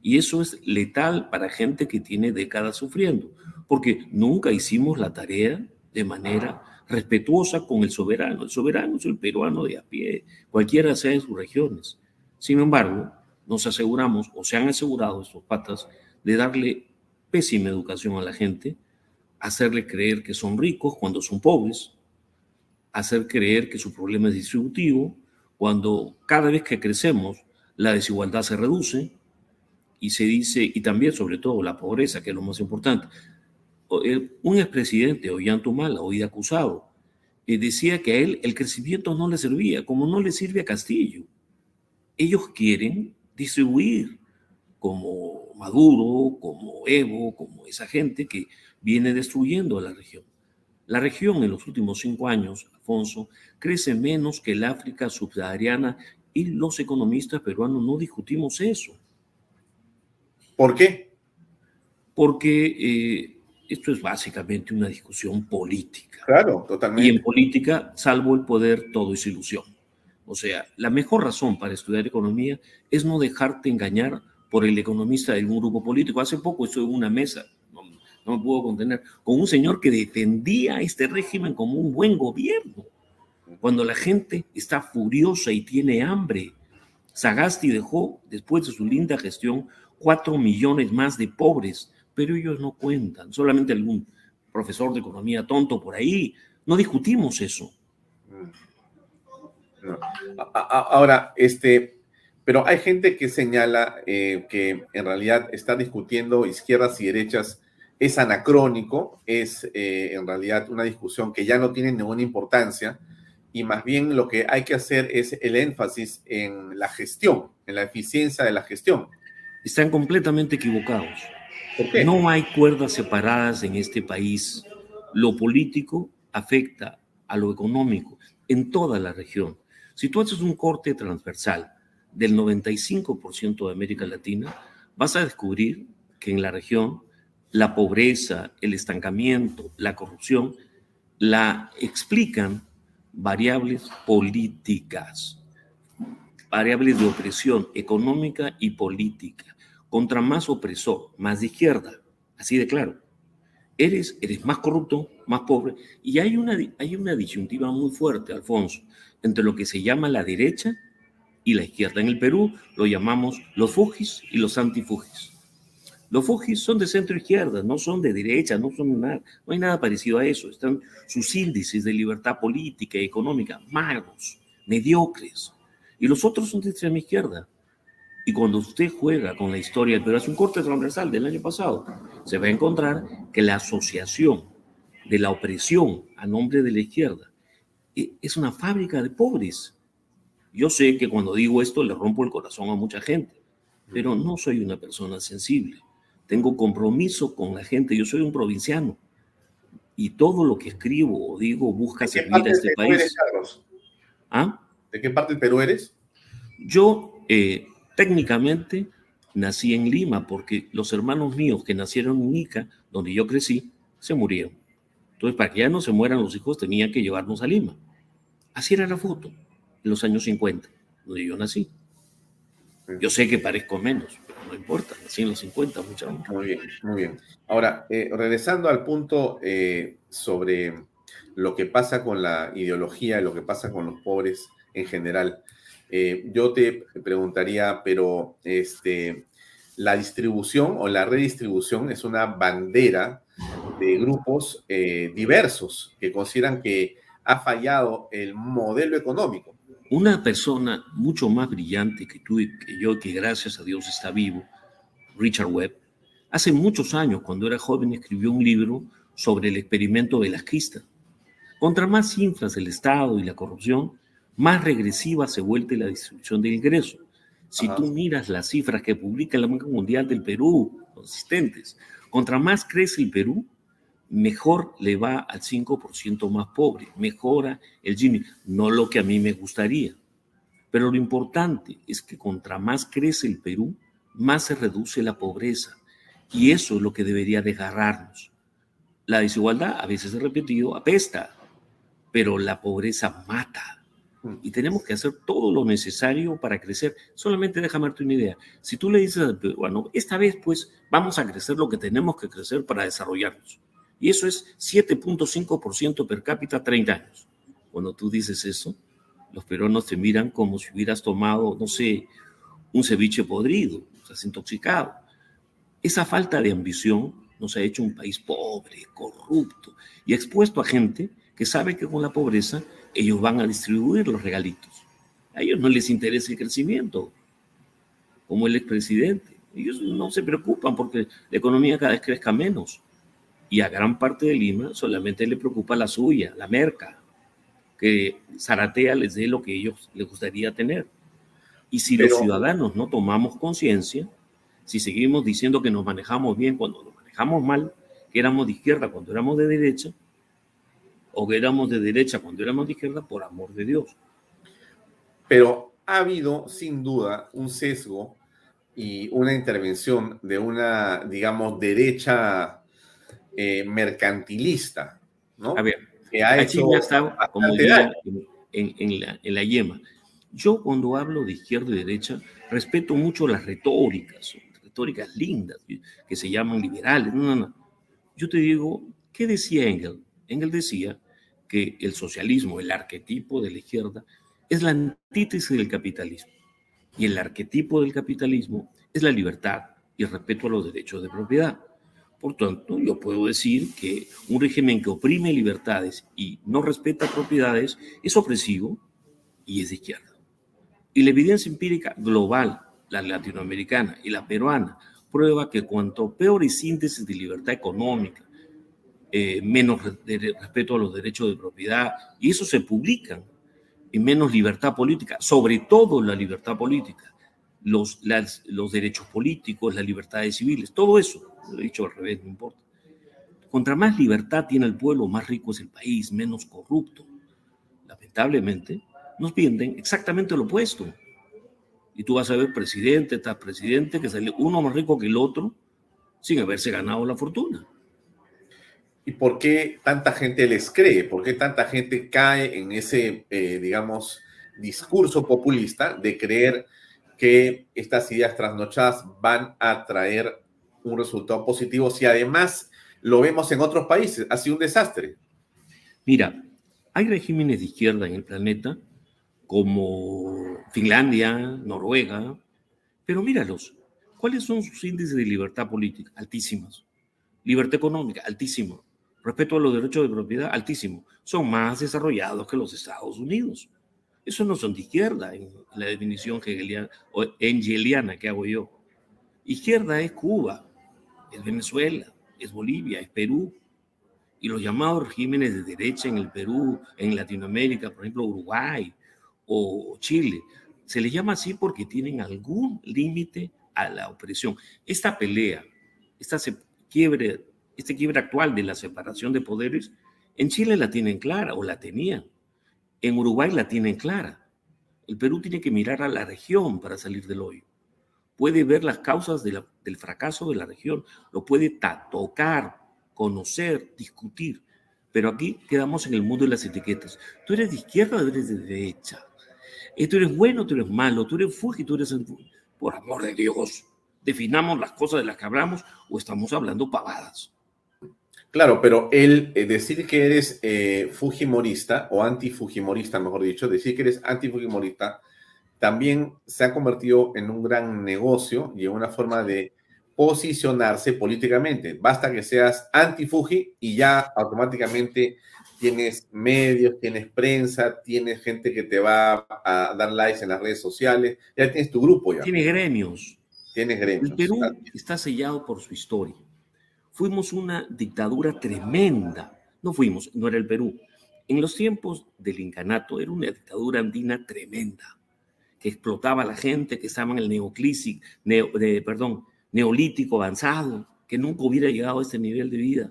Y eso es letal para gente que tiene décadas sufriendo, porque nunca hicimos la tarea de manera respetuosa con el soberano. El soberano es el peruano de a pie, cualquiera sea en sus regiones. Sin embargo, nos aseguramos, o se han asegurado estos patas, de darle pésima educación a la gente, hacerle creer que son ricos cuando son pobres, hacer creer que su problema es distributivo, cuando cada vez que crecemos la desigualdad se reduce y se dice, y también sobre todo la pobreza, que es lo más importante. Un expresidente, Ollantumala, hoy acusado, eh, decía que a él el crecimiento no le servía, como no le sirve a Castillo ellos quieren distribuir como Maduro, como Evo, como esa gente que viene destruyendo a la región. La región en los últimos cinco años, Alfonso, crece menos que el África subsahariana y los economistas peruanos no discutimos eso. ¿Por qué? Porque eh, esto es básicamente una discusión política. Claro, totalmente. Y en política, salvo el poder, todo es ilusión. O sea, la mejor razón para estudiar economía es no dejarte engañar por el economista de algún grupo político. Hace poco estuve en una mesa, no, me puedo contener, con un señor que defendía este régimen como un buen gobierno. Cuando la gente está furiosa y tiene hambre, Sagasti dejó, después de su linda gestión, cuatro millones más de pobres, pero ellos no cuentan, solamente algún profesor de economía tonto por ahí. No discutimos eso. Ahora, este, pero hay gente que señala eh, que en realidad está discutiendo izquierdas y derechas es anacrónico, es eh, en realidad una discusión que ya no tiene ninguna importancia y más bien lo que hay que hacer es el énfasis en la gestión, en la eficiencia de la gestión. Están completamente equivocados. No hay cuerdas separadas en este país. Lo político afecta a lo económico en toda la región. Si tú haces un corte transversal del 95% de América Latina, vas a descubrir que en la región la pobreza, el estancamiento, la corrupción, la explican variables políticas, variables de opresión económica y política. Contra más opresor, más de izquierda, así de claro. Eres, eres más corrupto, más pobre. Y hay una, hay una disyuntiva muy fuerte, Alfonso, entre lo que se llama la derecha y la izquierda. En el Perú lo llamamos los fujis y los antifugis. Los fujis son de centro izquierda, no son de derecha, no son nada, no hay nada parecido a eso. Están sus índices de libertad política y económica magros, mediocres. Y los otros son de extrema izquierda. Y cuando usted juega con la historia, pero hace un corte transversal del año pasado, se va a encontrar que la asociación de la opresión a nombre de la izquierda eh, es una fábrica de pobres. Yo sé que cuando digo esto le rompo el corazón a mucha gente, pero no soy una persona sensible. Tengo compromiso con la gente. Yo soy un provinciano y todo lo que escribo o digo busca servir a este país. Eres, ¿Ah? ¿De qué parte del Perú eres? Yo eh, técnicamente nací en Lima porque los hermanos míos que nacieron en Ica, donde yo crecí, se murieron. Entonces, para que ya no se mueran los hijos, tenían que llevarnos a Lima. Así era la foto en los años 50, donde yo nací. Yo sé que parezco menos, no importa, nací en los 50, mucho Muy bien, muy bien. Ahora, eh, regresando al punto eh, sobre lo que pasa con la ideología, lo que pasa con los pobres en general, eh, yo te preguntaría, pero este, la distribución o la redistribución es una bandera de grupos diversos que consideran que ha fallado el modelo económico. Una persona mucho más brillante que tú y que yo, que gracias a Dios está vivo, Richard Webb, hace muchos años, cuando era joven, escribió un libro sobre el experimento velasquista. Contra más cifras el Estado y la corrupción, más regresiva se vuelve la distribución de ingresos. Si tú miras las cifras que publica la Banca Mundial del Perú, consistentes, contra más crece el Perú, mejor le va al 5% más pobre, mejora el Gini, no lo que a mí me gustaría. Pero lo importante es que contra más crece el Perú, más se reduce la pobreza. Y eso es lo que debería desgarrarnos. La desigualdad, a veces he repetido, apesta, pero la pobreza mata y tenemos que hacer todo lo necesario para crecer. Solamente déjame darte una idea. Si tú le dices al peruano, esta vez pues vamos a crecer lo que tenemos que crecer para desarrollarnos. Y eso es 7.5% per cápita 30 años. Cuando tú dices eso, los peruanos te miran como si hubieras tomado, no sé, un ceviche podrido, sea, intoxicado. Esa falta de ambición nos ha hecho un país pobre, corrupto y expuesto a gente que sabe que con la pobreza ellos van a distribuir los regalitos. A ellos no les interesa el crecimiento, como el expresidente. Ellos no se preocupan porque la economía cada vez crezca menos. Y a gran parte de Lima solamente le preocupa la suya, la merca, que Zaratea les dé lo que ellos les gustaría tener. Y si los ciudadanos no tomamos conciencia, si seguimos diciendo que nos manejamos bien cuando nos manejamos mal, que éramos de izquierda cuando éramos de derecha, o que éramos de derecha cuando éramos de izquierda, por amor de Dios. Pero ha habido, sin duda, un sesgo y una intervención de una, digamos, derecha eh, mercantilista, ¿no? A ver, que ha ya está, como diría, en, en, la, en la yema. Yo cuando hablo de izquierda y derecha, respeto mucho las retóricas, retóricas lindas, que se llaman liberales. No, no, no. Yo te digo, ¿qué decía Engel? Engel decía que el socialismo, el arquetipo de la izquierda, es la antítesis del capitalismo. Y el arquetipo del capitalismo es la libertad y el respeto a los derechos de propiedad. Por tanto, yo puedo decir que un régimen que oprime libertades y no respeta propiedades es opresivo y es de izquierda. Y la evidencia empírica global, la latinoamericana y la peruana, prueba que cuanto peor es síntesis de libertad económica, eh, menos respeto a los derechos de propiedad, y eso se publica, y menos libertad política, sobre todo la libertad política, los, los derechos políticos, las libertades civiles, todo eso, lo he dicho al revés, no importa. Contra más libertad tiene el pueblo, más rico es el país, menos corrupto. Lamentablemente, nos venden exactamente lo opuesto. Y tú vas a ver presidente tras presidente que sale uno más rico que el otro, sin haberse ganado la fortuna. ¿Y por qué tanta gente les cree? ¿Por qué tanta gente cae en ese, eh, digamos, discurso populista de creer que estas ideas trasnochadas van a traer un resultado positivo si además lo vemos en otros países? Ha sido un desastre. Mira, hay regímenes de izquierda en el planeta como Finlandia, Noruega, pero míralos, ¿cuáles son sus índices de libertad política? Altísimos. Libertad económica, altísimo. Respeto a los derechos de propiedad, altísimo. Son más desarrollados que los Estados Unidos. Eso no son de izquierda en la definición hegeliana o engeliana que hago yo. Izquierda es Cuba, es Venezuela, es Bolivia, es Perú. Y los llamados regímenes de derecha en el Perú, en Latinoamérica, por ejemplo, Uruguay o Chile, se les llama así porque tienen algún límite a la opresión. Esta pelea, esta quiebre, este quiebre actual de la separación de poderes, en Chile la tienen clara o la tenían. En Uruguay la tienen clara. El Perú tiene que mirar a la región para salir del hoyo. Puede ver las causas del fracaso de la región, lo puede tocar, conocer, discutir. Pero aquí quedamos en el mundo de las etiquetas. Tú eres de izquierda o eres de derecha. Eh, tú eres bueno, tú eres malo, tú eres Fuji, tú eres... Por amor de Dios, definamos las cosas de las que hablamos o estamos hablando pavadas. Claro, pero el eh, decir que eres eh, fujimorista o antifujimorista, mejor dicho, decir que eres antifujimorista, también se ha convertido en un gran negocio y en una forma de posicionarse políticamente. Basta que seas anti-Fuji y ya automáticamente tienes medios, tienes prensa, tienes gente que te va a dar likes en las redes sociales, ya tienes tu grupo ya. Tiene gremios. Tienes gremios. El Perú está sellado por su historia. Fuimos una dictadura tremenda. No fuimos, no era el Perú. En los tiempos del incanato era una dictadura andina tremenda, que explotaba a la gente, que estaba en el neolítico avanzado, que nunca hubiera llegado a este nivel de vida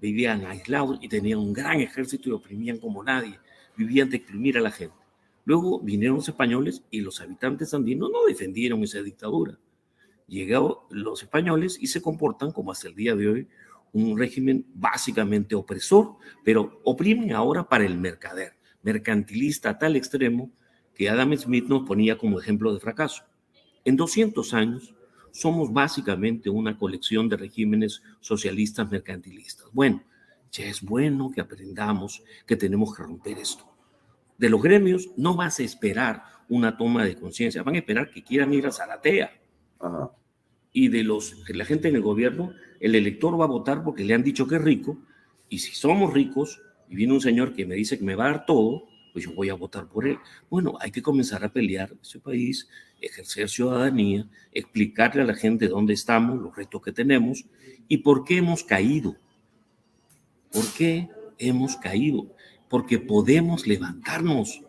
vivían aislados y tenían un gran ejército y oprimían como nadie, vivían de exprimir a la gente. Luego vinieron los españoles y los habitantes andinos no defendieron esa dictadura. Llegaron los españoles y se comportan como hasta el día de hoy un régimen básicamente opresor, pero oprimen ahora para el mercader, mercantilista a tal extremo que Adam Smith nos ponía como ejemplo de fracaso. En 200 años, somos básicamente una colección de regímenes socialistas mercantilistas. Bueno, ya es bueno que aprendamos que tenemos que romper esto. De los gremios no vas a esperar una toma de conciencia, van a esperar que quieran ir a Zaratea. Y de los que la gente en el gobierno, el elector va a votar porque le han dicho que es rico, y si somos ricos, y viene un señor que me dice que me va a dar todo, pues yo voy a votar por él. Bueno, hay que comenzar a pelear en este país, ejercer ciudadanía, explicarle a la gente dónde estamos, los retos que tenemos y por qué hemos caído. ¿Por qué hemos caído? Porque podemos levantarnos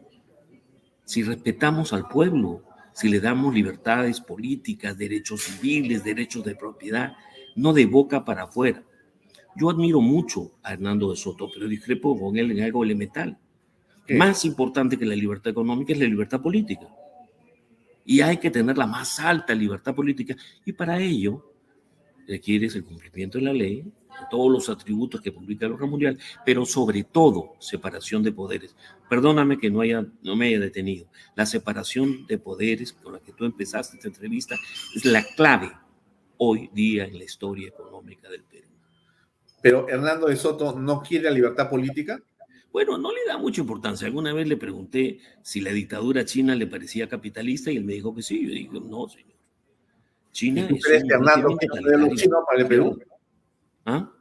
si respetamos al pueblo, si le damos libertades políticas, derechos civiles, derechos de propiedad, no de boca para afuera. Yo admiro mucho a Hernando de Soto, pero discrepo con él en algo elemental. Más importante que la libertad económica es la libertad política. Y hay que tener la más alta libertad política. Y para ello requieres el cumplimiento de la ley, de todos los atributos que publica el orden mundial, pero sobre todo separación de poderes. Perdóname que no, haya, no me haya detenido. La separación de poderes con la que tú empezaste esta entrevista es la clave hoy día en la historia económica del Perú. Pero Hernando de Soto no quiere la libertad política. Bueno, no le da mucha importancia. Alguna vez le pregunté si la dictadura china le parecía capitalista y él me dijo que sí. Yo dije, no, señor. China ¿Tú crees que Hernando quiere un modelo chino para el Perú? ¿Ah?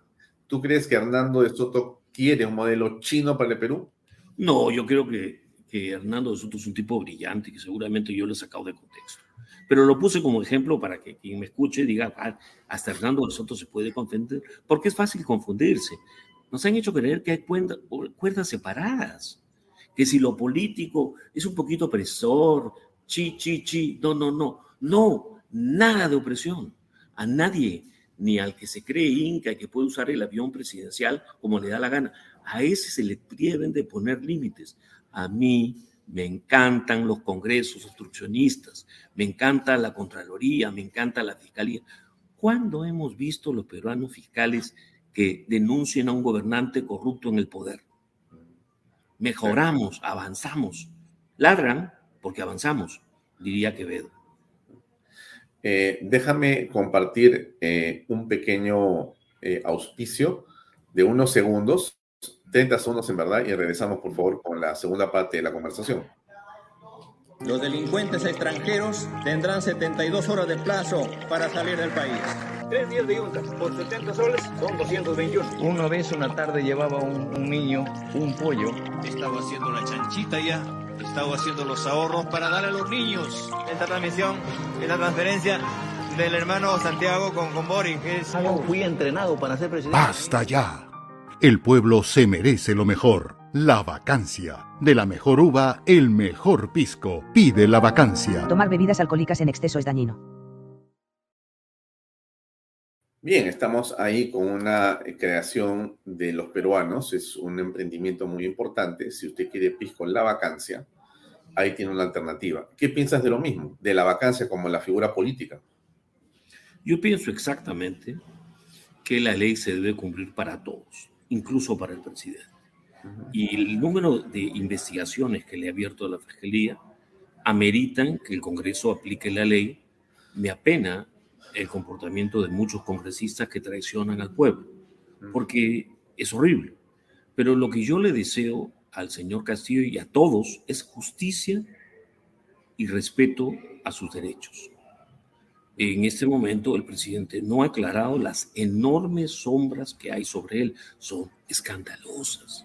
¿Tú crees que Hernando de Soto quiere un modelo chino para el Perú? No, yo creo que, que Hernando de Soto es un tipo brillante que seguramente yo lo he sacado de contexto. Pero lo puse como ejemplo para que quien me escuche diga, ah, hasta Hernando de Soto se puede confundir, porque es fácil confundirse. Nos han hecho creer que hay cuerdas separadas, que si lo político es un poquito opresor, chi, chi, chi, no, no, no, no, nada de opresión. A nadie, ni al que se cree inca, que puede usar el avión presidencial como le da la gana, a ese se le deben de poner límites. A mí me encantan los congresos obstruccionistas, me encanta la Contraloría, me encanta la Fiscalía, ¿Cuándo hemos visto los peruanos fiscales que denuncien a un gobernante corrupto en el poder? Mejoramos, avanzamos. Ladran porque avanzamos, diría Quevedo. Eh, déjame compartir eh, un pequeño eh, auspicio de unos segundos, 30 segundos en verdad, y regresamos por favor con la segunda parte de la conversación. Los delincuentes extranjeros tendrán 72 horas de plazo para salir del país. Tres días de yunta por 70 soles son 221. Una vez una tarde llevaba un, un niño un pollo. Estaba haciendo la chanchita ya. Estaba haciendo los ahorros para darle a los niños. Esta transmisión es la transferencia del hermano Santiago con, con Boris. Que es... Fui entrenado para ser presidente. Basta ya. El pueblo se merece lo mejor. La vacancia. De la mejor uva, el mejor pisco. Pide la vacancia. Tomar bebidas alcohólicas en exceso es dañino. Bien, estamos ahí con una creación de los peruanos. Es un emprendimiento muy importante. Si usted quiere pisco en la vacancia, ahí tiene una alternativa. ¿Qué piensas de lo mismo? De la vacancia como la figura política. Yo pienso exactamente que la ley se debe cumplir para todos, incluso para el presidente. Y el número de investigaciones que le ha abierto la Fiscalía ameritan que el Congreso aplique la ley. Me apena el comportamiento de muchos congresistas que traicionan al pueblo, porque es horrible. Pero lo que yo le deseo al señor Castillo y a todos es justicia y respeto a sus derechos. En este momento el presidente no ha aclarado las enormes sombras que hay sobre él, son escandalosas.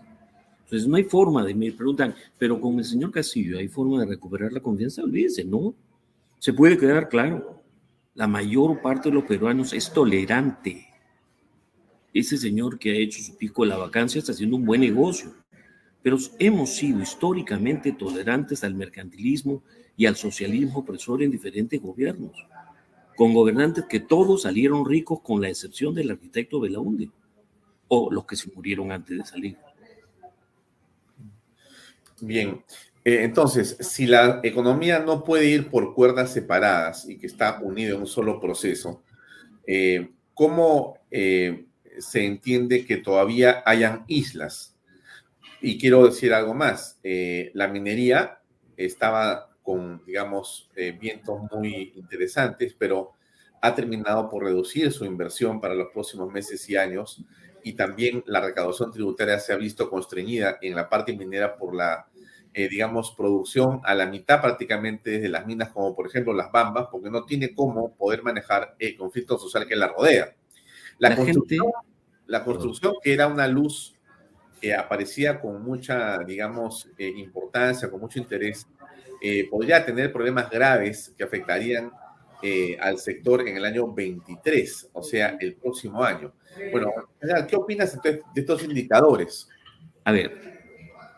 Entonces no hay forma de, me preguntan, pero con el señor Castillo hay forma de recuperar la confianza, olvídese, no. Se puede quedar claro, la mayor parte de los peruanos es tolerante. Ese señor que ha hecho su pico de la vacancia está haciendo un buen negocio. Pero hemos sido históricamente tolerantes al mercantilismo y al socialismo opresor en diferentes gobiernos, con gobernantes que todos salieron ricos con la excepción del arquitecto Belaunde o los que se murieron antes de salir. Bien, eh, entonces, si la economía no puede ir por cuerdas separadas y que está unido en un solo proceso, eh, ¿cómo eh, se entiende que todavía hayan islas? Y quiero decir algo más, la minería estaba con, digamos, vientos muy interesantes, pero ha terminado por reducir su inversión para los próximos meses y años y también la recaudación tributaria se ha visto constreñida en la parte minera por la eh, digamos, producción a la mitad prácticamente desde las minas, como por ejemplo las bambas, porque no tiene cómo poder manejar el conflicto social que la rodea. La, La construcción, gente- la construcción que era una luz que aparecía con mucha, digamos, eh, importancia, con mucho interés, eh, podría tener problemas graves que afectarían eh, al sector en el año 23, o sea, el próximo año. Bueno, ¿qué opinas entonces de estos indicadores? A ver,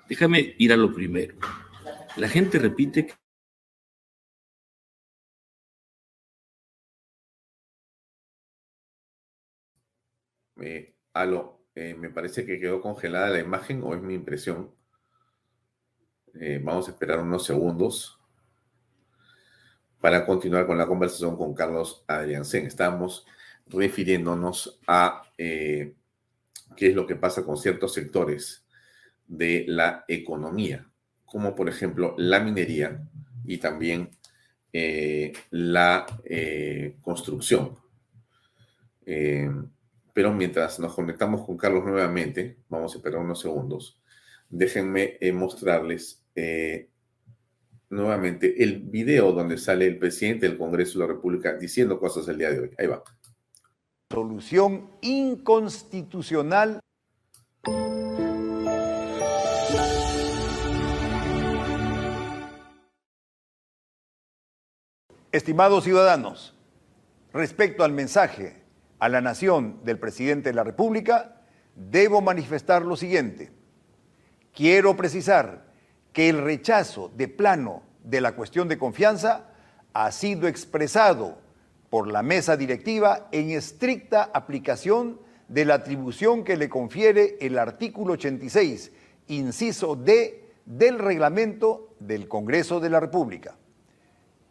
déjame ir a lo primero. La gente repite que aló, eh, me parece que quedó congelada la imagen o es mi impresión. Eh, vamos a esperar unos segundos para continuar con la conversación con Carlos Adriansen. Estamos refiriéndonos a eh, qué es lo que pasa con ciertos sectores de la economía, como por ejemplo la minería y también eh, la eh, construcción. Eh, pero mientras nos conectamos con Carlos nuevamente, vamos a esperar unos segundos, déjenme mostrarles nuevamente el video donde sale el presidente del Congreso de la República diciendo cosas el día de hoy. Ahí va. Solución inconstitucional. Estimados ciudadanos, respecto al mensaje a la nación del presidente de la República, debo manifestar lo siguiente. Quiero precisar que el rechazo de plano de la cuestión de confianza ha sido expresado por la mesa directiva en estricta aplicación de la atribución que le confiere el artículo 86, inciso D del reglamento del Congreso de la República.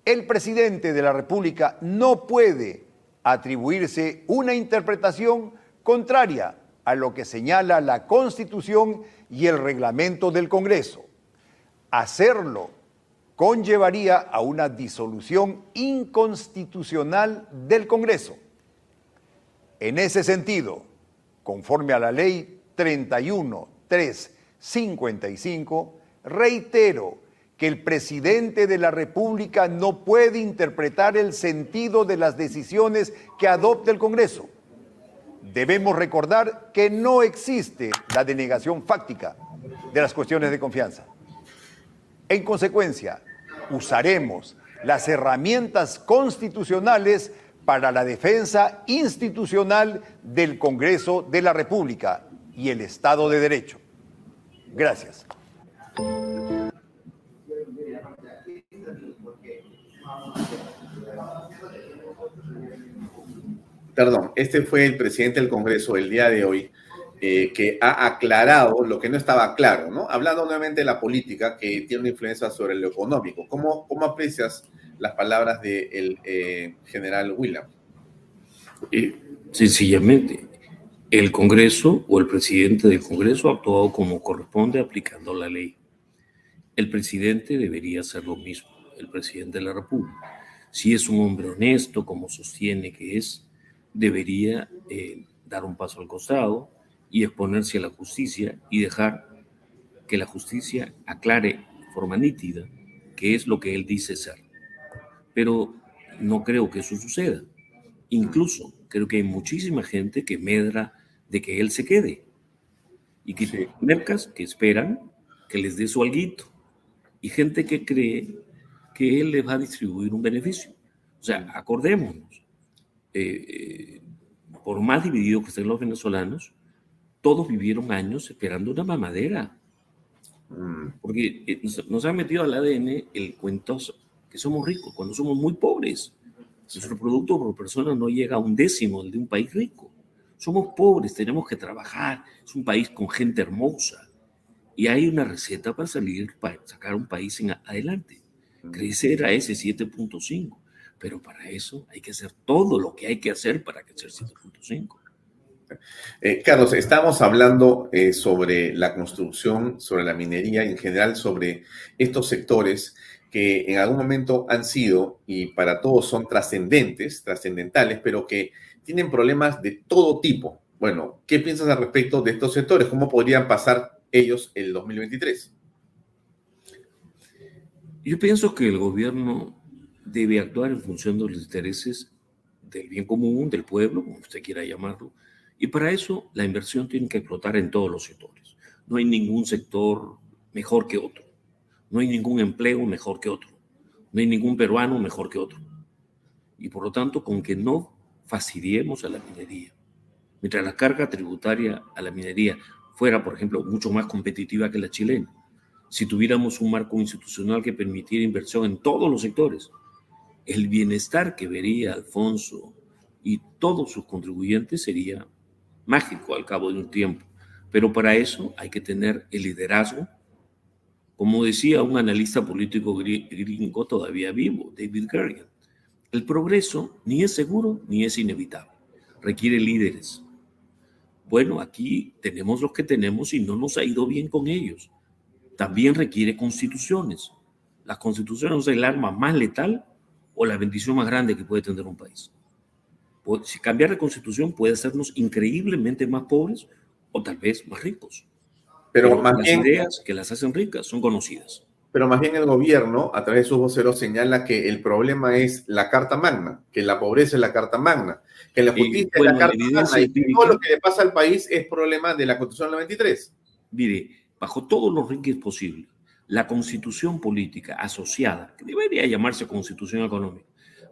El presidente de la República no puede atribuirse una interpretación contraria a lo que señala la Constitución y el reglamento del Congreso. Hacerlo conllevaría a una disolución inconstitucional del Congreso. En ese sentido, conforme a la ley 31355, reitero el presidente de la República no puede interpretar el sentido de las decisiones que adopte el Congreso. Debemos recordar que no existe la denegación fáctica de las cuestiones de confianza. En consecuencia, usaremos las herramientas constitucionales para la defensa institucional del Congreso de la República y el Estado de Derecho. Gracias. Perdón, este fue el presidente del Congreso el día de hoy eh, que ha aclarado lo que no estaba claro, ¿no? Hablando nuevamente de la política que tiene una influencia sobre lo económico. ¿Cómo, aprecias las palabras del eh, general William? Eh, sencillamente, el Congreso o el presidente del Congreso ha actuado como corresponde aplicando la ley. El presidente debería hacer lo mismo, el presidente de la República. Si es un hombre honesto, como sostiene que es, debería dar un paso al costado, y exponerse a la justicia y dejar que la justicia aclare de forma nítida qué es lo que él dice ser. Pero no creo que eso suceda. Incluso creo que hay muchísima gente que medra de que él se quede y que mercas que esperan que les dé su alguito y gente que cree que él les va a distribuir un beneficio. O sea, acordémonos, eh, por más divididos que estén los venezolanos, todos vivieron años esperando una mamadera. Mm. Porque eh, nos, ha metido al ADN el cuento que somos ricos cuando somos muy pobres. Nuestro producto por persona no llega a un décimo de un país rico. Somos pobres, tenemos que trabajar. Es un país con gente hermosa. Y hay una receta para salir, para sacar un país en adelante. Mm. Crecer a ese 7.5. Pero para eso hay que hacer todo lo que hay que hacer para crecer 7.5. Eh, Carlos, estamos hablando eh, sobre la construcción, sobre la minería y en general sobre estos sectores que en algún momento han sido y para todos son trascendentes, trascendentales, pero que tienen problemas de todo tipo. Bueno, ¿qué piensas al respecto de estos sectores? ¿Cómo podrían pasar ellos el 2023? Yo pienso que el gobierno debe actuar en función de los intereses del bien común, del pueblo, como usted quiera llamarlo, y para eso la inversión tiene que explotar en todos los sectores. No hay ningún sector mejor que otro. No hay ningún empleo mejor que otro. No hay ningún peruano mejor que otro. Y por lo tanto, con que no fastidiemos a la minería, mientras la carga tributaria a la minería fuera, por ejemplo, mucho más competitiva que la chilena, si tuviéramos un marco institucional que permitiera inversión en todos los sectores, el bienestar que vería Alfonso y todos sus contribuyentes sería mágico al cabo de un tiempo. Pero para eso hay que tener el liderazgo, como decía un analista político gringo todavía vivo, David Garrigan. El progreso ni es seguro ni es inevitable, requiere líderes. Bueno, aquí tenemos los que tenemos y no nos ha ido bien con ellos. También requiere constituciones. Las constituciones es el arma más letal o la bendición más grande que puede tener un país si cambiar de constitución puede hacernos increíblemente más pobres o tal vez más ricos. Pero, más las ideas que las hacen ricas son conocidas. Pero más bien el gobierno, a través de sus voceros, señala que el problema es la Carta Magna, que la pobreza es la Carta Magna, que la justicia es la Carta Magna y que todo lo que le pasa al país es problema de la Constitución del 93. Mire, bajo todos los rinques posibles, la constitución política asociada, que debería llamarse constitución económica,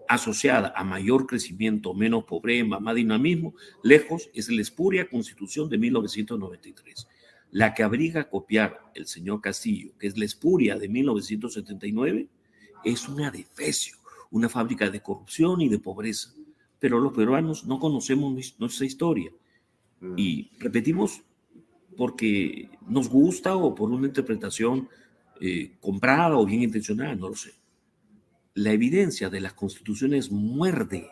asociada a mayor crecimiento, menos pobreza, más dinamismo, lejos es la espuria constitución de 1993. La que abriga copiar el señor Castillo, que es la espuria de 1979, es una defecio, una fábrica de corrupción y de pobreza. Pero los peruanos no conocemos nuestra historia mm. y repetimos porque nos gusta o por una interpretación eh, comprada o bien intencionada, no lo sé la evidencia de las constituciones muerde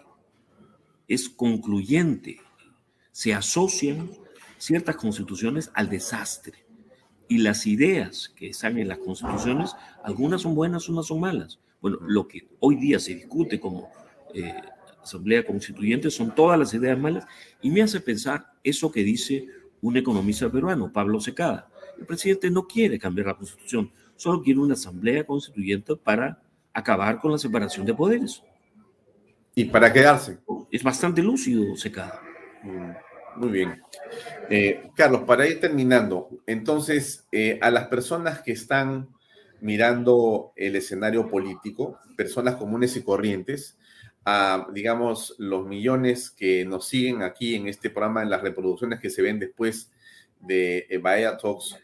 es concluyente. Se asocian ciertas constituciones al desastre. Y las ideas que están en las constituciones, algunas son buenas, unas son malas. Bueno, lo que hoy día se discute como eh, Asamblea Constituyente son todas las ideas malas y me hace pensar eso que dice un economista peruano, Pablo Secada. El presidente no quiere cambiar la constitución, solo quiere una Asamblea Constituyente para acabar con la separación de poderes. Y para quedarse. Es bastante lúcido Secada. Mm, muy bien. Eh, Carlos, para ir terminando, entonces, eh, a las personas que están mirando el escenario político, personas comunes y corrientes, a, digamos, los millones que nos siguen aquí en este programa, en las reproducciones que se ven después de eh, Bahía Talks,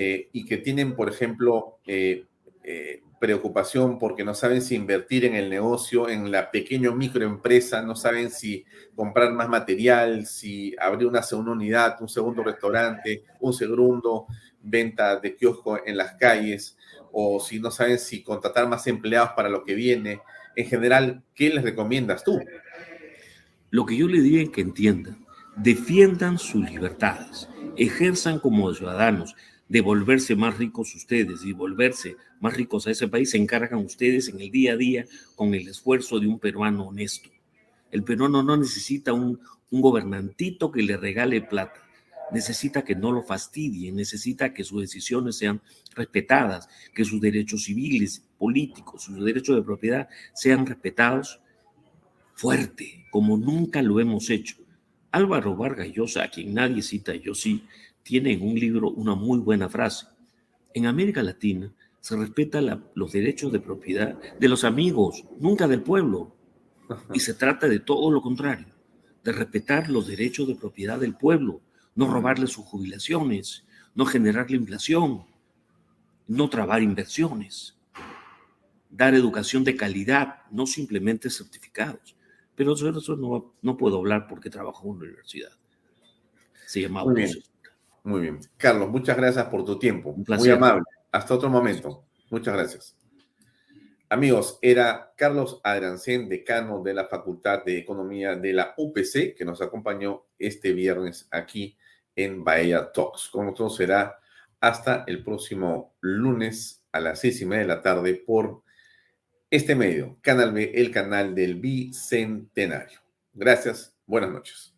y que tienen, por ejemplo, preocupación porque no saben si invertir en el negocio, en la pequeña microempresa, no saben si comprar más material, si abrir una segunda unidad, un segundo restaurante, un segundo venta de kiosco en las calles, o si no saben si contratar más empleados para lo que viene. En general, ¿qué les recomiendas tú? Lo que yo le diría es que entiendan, defiendan sus libertades, ejerzan como ciudadanos, de volverse más ricos ustedes y volverse más ricos a ese país, se encargan ustedes en el día a día con el esfuerzo de un peruano honesto. El peruano no necesita un, un gobernantito que le regale plata, necesita que no lo fastidie, necesita que sus decisiones sean respetadas, que sus derechos civiles, políticos, sus derechos de propiedad sean respetados fuerte, como nunca lo hemos hecho. Álvaro Vargas Llosa, a quien nadie cita, yo sí, tiene en un libro una muy buena frase. En América Latina se respeta los derechos de propiedad de los amigos, nunca del pueblo. Y se trata de todo lo contrario, de respetar los derechos de propiedad del pueblo, no robarle sus jubilaciones, no generar la inflación, no trabar inversiones, dar educación de calidad, no simplemente certificados. Pero sobre eso no, no puedo hablar porque trabajo en una universidad. Se llama muy bien. Carlos, muchas gracias por tu tiempo. Muy amable. Hasta otro momento. Muchas gracias. Amigos, era Carlos Adrancén, decano de la Facultad de Economía de la UPC, que nos acompañó este viernes aquí en Bahía Talks. Con nosotros será hasta el próximo lunes a las seis y media de la tarde por este medio, Canal B, el canal del Bicentenario. Gracias, buenas noches.